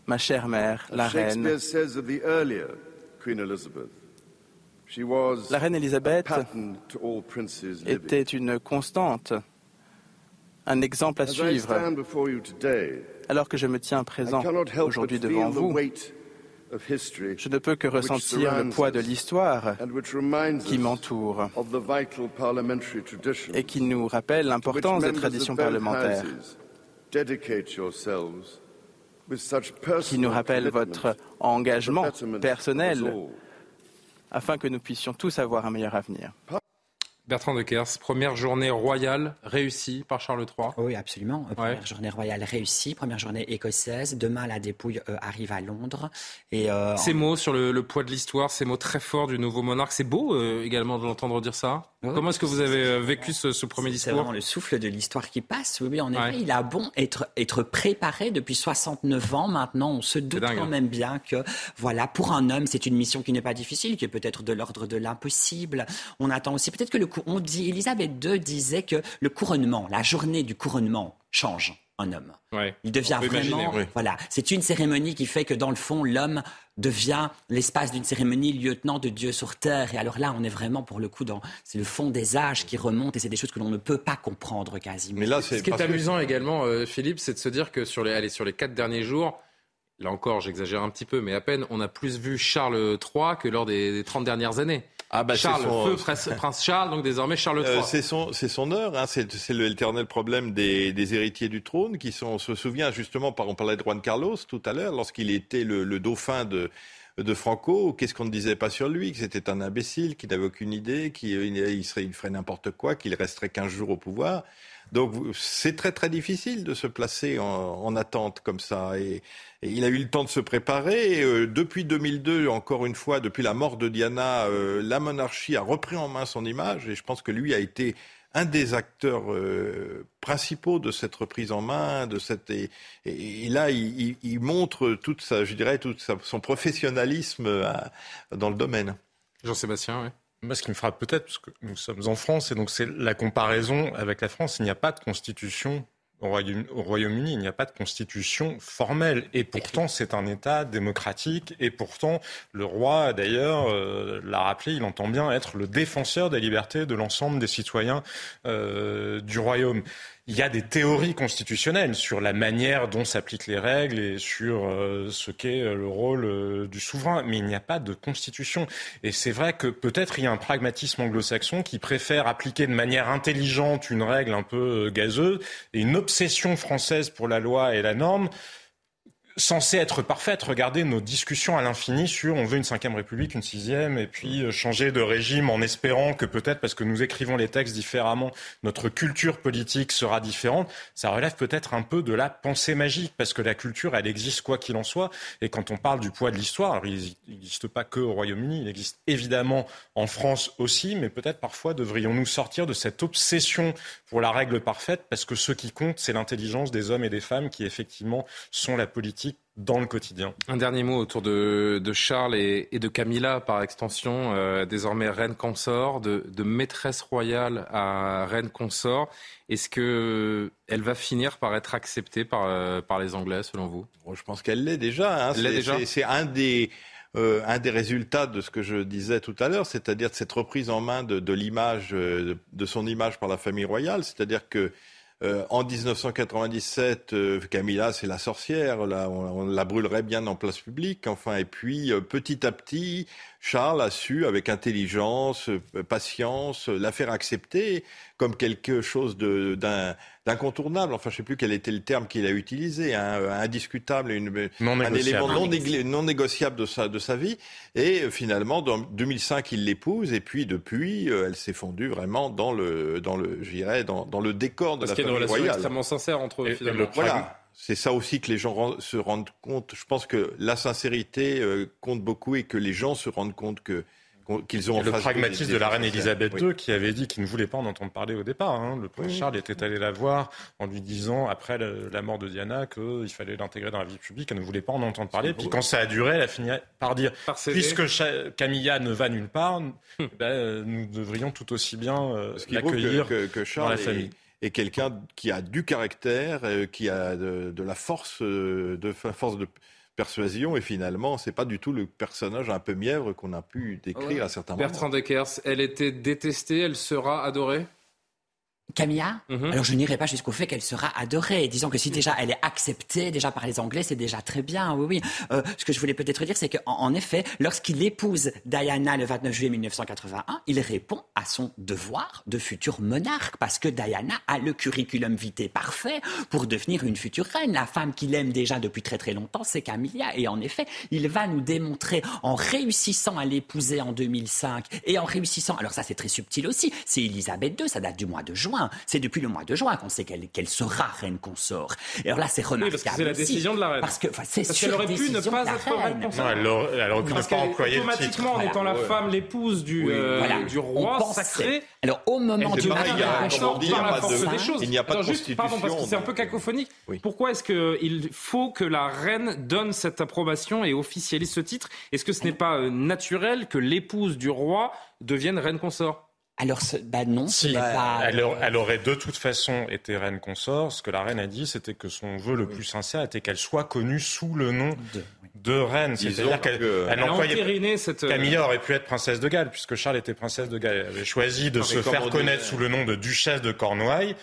ma chère mère, la reine. La reine Elisabeth était une constante, un exemple à suivre. Alors que je me tiens présent aujourd'hui devant vous, Je ne peux que ressentir le poids de l'histoire qui m'entoure et qui nous rappelle l'importance des traditions parlementaires, qui nous rappelle votre engagement personnel afin que nous puissions tous avoir un meilleur avenir. Bertrand de Kers, première journée royale réussie par Charles III. Oui, absolument. Première journée royale réussie, première journée écossaise. Demain, la dépouille euh, arrive à Londres. Et, euh, ces mots sur le, poids de l'histoire, ces mots très forts du nouveau monarque, c'est beau euh, également de l'entendre dire ça. Comment est-ce que vous avez vécu ce, premier discours? C'est vraiment le souffle de l'histoire qui passe. Oui, en effet, il a bon être, être préparé depuis 69 ans maintenant. On se doute quand hein. même bien que, voilà, pour un homme, c'est une mission qui n'est pas difficile, qui est peut-être de l'ordre de l'impossible. On attend aussi peut-être que le on dit, Elisabeth II disait que le couronnement, la journée du couronnement change un homme. Il devient vraiment, voilà, c'est une cérémonie qui fait que dans le fond, l'homme devient l'espace d'une cérémonie lieutenant de Dieu sur terre. Et alors là, on est vraiment pour le coup dans, c'est le fond des âges qui remonte et c'est des choses que l'on ne peut pas comprendre quasiment. Mais là, ce qui est amusant également, euh, Philippe, c'est de se dire que sur les, allez, sur les quatre derniers jours, là encore, j'exagère un petit peu, mais à peine, on a plus vu Charles III que lors des, des 30 dernières années. Ah bah Charles, feu, prince, Charles, donc désormais Charles III. Euh, c'est son, c'est son heure. Hein. C'est, l'éternel problème des, des, héritiers du trône qui sont. On se souvient justement, par, on parlait de Juan Carlos tout à l'heure, lorsqu'il était le, le dauphin de de Franco, qu'est-ce qu'on ne disait pas sur lui? Que c'était un imbécile, qu'il n'avait aucune idée, qu'il il serait, il ferait n'importe quoi, qu'il resterait 15 jours au pouvoir. Donc c'est très très difficile de se placer en, attente comme ça. Et, il a eu le temps de se préparer. Euh, depuis 2002, encore une fois, depuis la mort de Diana, euh, la monarchie a repris en main son image. Et je pense que lui a été un des acteurs euh, principaux de cette reprise en main, et, là il, montre toute sa, je dirais, tout son professionnalisme dans le domaine. Jean-Sébastien, oui. Moi, ce qui me frappe peut-être, parce que nous sommes en France, et donc c'est la comparaison avec la France. Il n'y a pas de constitution au Royaume-Uni, il n'y a pas de constitution formelle. Et pourtant, c'est un État démocratique. Et pourtant, le roi, d'ailleurs, euh, l'a rappelé, il entend bien être le défenseur des libertés de l'ensemble des citoyens euh, du Royaume il y a des théories constitutionnelles sur la manière dont s'appliquent les règles et sur euh, ce qu'est euh, le rôle euh, du souverain, mais il n'y a pas de constitution. Et c'est vrai que peut-être il y a un pragmatisme anglo-saxon qui préfère appliquer de manière intelligente une règle un peu gazeuse et une obsession française pour la loi et la norme censée être parfaite. Regardez nos discussions à l'infini sur on veut une cinquième république, une sixième, et puis euh, changer de régime en espérant que peut-être parce que nous écrivons les textes différemment, notre culture politique sera différente. Ça relève peut-être un peu de la pensée magique parce que la culture, elle existe quoi qu'il en soit. Et quand on parle du poids de l'histoire, il n'existe pas que au Royaume-Uni, il existe évidemment en France aussi, mais peut-être parfois devrions-nous sortir de cette obsession pour la règle parfaite parce que ce qui compte, c'est l'intelligence des hommes et des femmes qui effectivement sont la politique dans le quotidien. Un dernier mot autour de, Charles et, de Camilla, par extension, euh, désormais reine consort, de, maîtresse royale à reine consort. Est-ce qu'elle va finir par être acceptée par, euh, par les Anglais, selon vous? Je pense qu'elle l'est déjà. Hein. C'est un des... Euh, un des résultats de ce que je disais tout à l'heure, c'est-à-dire de cette reprise en main de, de l'image, de, son image par la famille royale, c'est-à-dire que euh, en 1997, euh, Camilla, c'est la sorcière. Là, on, la brûlerait bien en place publique. Enfin, et puis euh, petit à petit, Charles a su, avec intelligence, patience, la faire accepter comme quelque chose d'incontournable. Enfin, je ne sais plus quel était le terme qu'il a utilisé, hein, indiscutable, une, un élément non, négociable de sa, de sa vie. Et finalement, dans 2005, il l'épouse, et puis depuis, euh, elle s'est fondue vraiment dans le, dans le, dans, dans le décor de la famille royale. Parce qu'il y a une relation extrêmement sincère entre eux, finalement. voilà. C'est ça aussi que les gens se rendent compte. Je pense que la sincérité euh, compte beaucoup et que les gens se rendent compte que qu'ils ont Le pragmatisme de la reine Elisabeth II qui avait dit qu'il ne voulait pas en entendre parler au départ. Hein. Le prince Charles était allé la voir en lui disant, après la mort de Diana, qu'il fallait l'intégrer dans la vie publique. Elle ne voulait pas en entendre parler. Puis quand ça a duré, elle a fini par dire, puisque Camilla ne va nulle part, hum. ben, nous devrions tout aussi bien euh, l'accueillir que, Charles dans la famille. Est, quelqu'un qui a du caractère, euh, qui a de, la force, euh, de force de persuasion et finalement c'est pas du tout le personnage un peu mièvre qu'on a pu décrire à certains moments. Bertrand Deckers, elle était détestée, elle sera adorée? Camilla mhm. Alors je n'irai pas jusqu'au fait qu'elle sera adorée. Disons que si déjà elle est acceptée déjà par les Anglais, c'est déjà très bien. Oui, oui. Euh, ce que je voulais peut-être dire, c'est qu'en en effet, lorsqu'il épouse Diana le 29 juillet 1981, il répond à son devoir de futur monarque parce que Diana a le curriculum vitae parfait pour devenir une future reine. La femme qu'il aime déjà depuis très très longtemps, c'est Camilla. Et en effet, il va nous démontrer en réussissant à l'épouser en 2005 et en réussissant, alors ça c'est très subtil aussi, c'est Elisabeth II, ça date du mois de juin c'est depuis le mois de juin qu'on sait qu'elle sera reine consort. Et alors là, c'est remarquable. parce que c'est la décision de la reine. Parce que c'est qu'elle aurait pu ne pas être reine consort. elle, aurait, pu ne pas employer le titre. Automatiquement, en étant la femme, l'épouse du, euh, du roi sacré. Alors au moment du mariage, par la force des choses. Il n'y a pas de constitution. Pardon, parce que c'est un peu cacophonique. Pourquoi est-ce qu'il faut que la reine donne cette approbation et officialise ce titre? Est-ce que ce n'est pas euh, naturel que l'épouse du roi devienne reine consort? Alors, bah non, pas... elle, aurait de toute façon été reine consort. Ce que la reine a dit, c'était que son vœu le plus sincère était qu'elle soit connue sous le nom de, reine. C'est-à-dire qu'elle n'employait cette... Camilla aurait pu être princesse de Galles, puisque Charles était princesse de Galles. Elle avait choisi de se faire connaître sous le nom de duchesse de Cornouailles.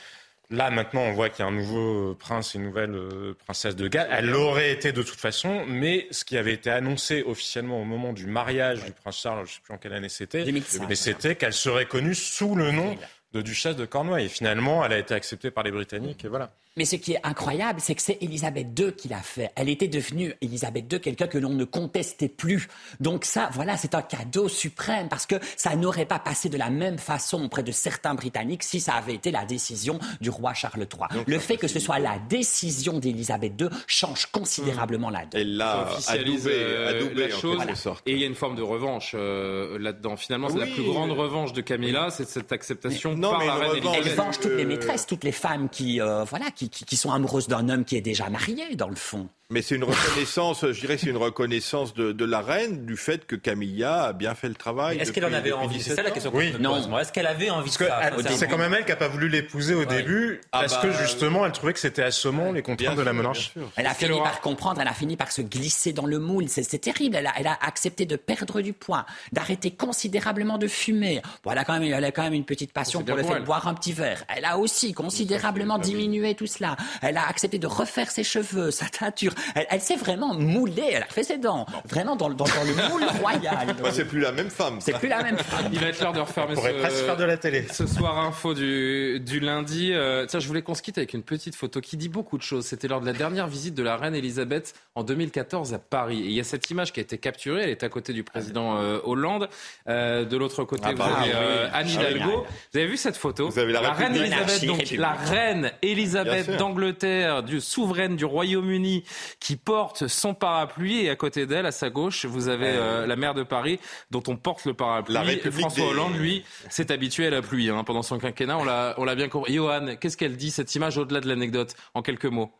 Là, maintenant, on voit qu'il y a un nouveau prince et une nouvelle euh, princesse de Galles. Elle l'aurait été de toute façon, mais ce qui avait été annoncé officiellement au moment du mariage du prince Charles, je ne sais plus en quelle année c'était, mais c'était qu'elle serait connue sous le nom de duchesse de Cornouailles. Et finalement, elle a été acceptée par les Britanniques, et voilà. Mais ce qui est incroyable, c'est que c'est Elisabeth II qui l'a fait. Elle était devenue, Elisabeth II, quelqu'un que l'on ne contestait plus. Donc ça, voilà, c'est un cadeau suprême parce que ça n'aurait pas passé de la même façon auprès de certains Britanniques si ça avait été la décision du roi Charles III. le fait que ce soit la décision d'Elisabeth II change considérablement la donne. Elle l'a adoubé, euh, la chose. Et il y a une forme de revanche euh, là-dedans. Finalement, c'est la plus grande revanche de Camilla, c'est cette acceptation par la reine Elle venge toutes les maîtresses, toutes les femmes qui, euh, voilà, qui qui, sont amoureuses d'un homme qui est déjà marié, dans le fond. Mais c'est une reconnaissance, je dirais, c'est une reconnaissance de, la reine du fait que Camilla a bien fait le travail. Est-ce qu'elle en avait envie C'est ça la question oui. non. Est-ce qu'elle avait envie de ça C'est quand même elle qui n'a pas voulu l'épouser au début ah parce que bah, justement, elle trouvait que c'était assommant les contraintes de la monarchie. Elle a fini par comprendre, elle a fini par se glisser dans le moule. C'est terrible. Elle a, elle a, accepté de perdre du poids, d'arrêter considérablement de fumer. Bon, elle a quand même, elle a quand même une petite passion pour le fait de boire un petit verre. Elle a aussi considérablement diminué tout cela. Elle a accepté de refaire ses cheveux, sa teinture. Elle, s'est vraiment moulée, elle a fait ses dents, vraiment dans, dans, le moule royal. c'est plus la même femme. C'est plus la même femme. Il va être l'heure de refermer ce, faire de la télé. ce soir info du, du lundi. Euh, tiens, je voulais qu'on se quitte avec une petite photo qui dit beaucoup de choses. C'était lors de la dernière visite de la reine Elisabeth en 2014 à Paris. Et il y a cette image qui a été capturée. Elle est à côté du président euh, Hollande. Euh, de l'autre côté, ah, vous bah avez Anne Hidalgo. Vous avez vu cette photo? Vous avez la, reine Elisabeth, donc la reine Elisabeth d'Angleterre, du souveraine du Royaume-Uni, qui porte son parapluie et à côté d'elle, à sa gauche, vous avez euh, la maire de Paris dont on porte le parapluie. La François Hollande, lui, s'est habitué à la pluie hein, pendant son quinquennat. On l'a, on l'a bien compris. Johan, qu'est-ce qu'elle dit cette image au-delà de l'anecdote en quelques mots?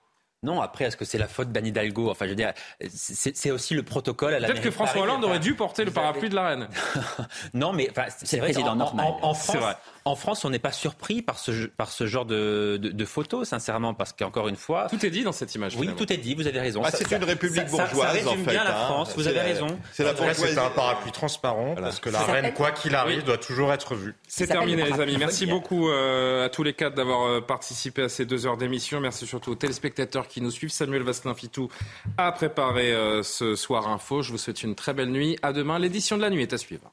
Non, après, est-ce que c'est la faute d'Anne Hidalgo? Enfin, je veux dire, c'est aussi le protocole à la Peut-être que François Hollande aurait dû porter le parapluie de la reine. non, mais c'est vrai, président normal. En, France, en France, on n'est pas surpris par ce, par ce genre de, de, photos, sincèrement, parce qu'encore une fois. Tout est dit dans cette image. Oui, tout est dit, vous avez raison. Ah, c'est une république bourgeoise. Ça, résume bien la hein. France, vous avez raison. C'est un parapluie transparent, parce que la reine, quoi qu'il arrive, doit toujours être vue. C'est terminé, les amis. Merci beaucoup euh, à tous les quatre d'avoir euh, participé à ces deux heures d'émission. Merci surtout aux téléspectateurs qui nous suivent. Samuel Vasselin-Fitou a préparé euh, ce soir info. Je vous souhaite une très belle nuit. À demain. L'édition de la nuit est à suivre.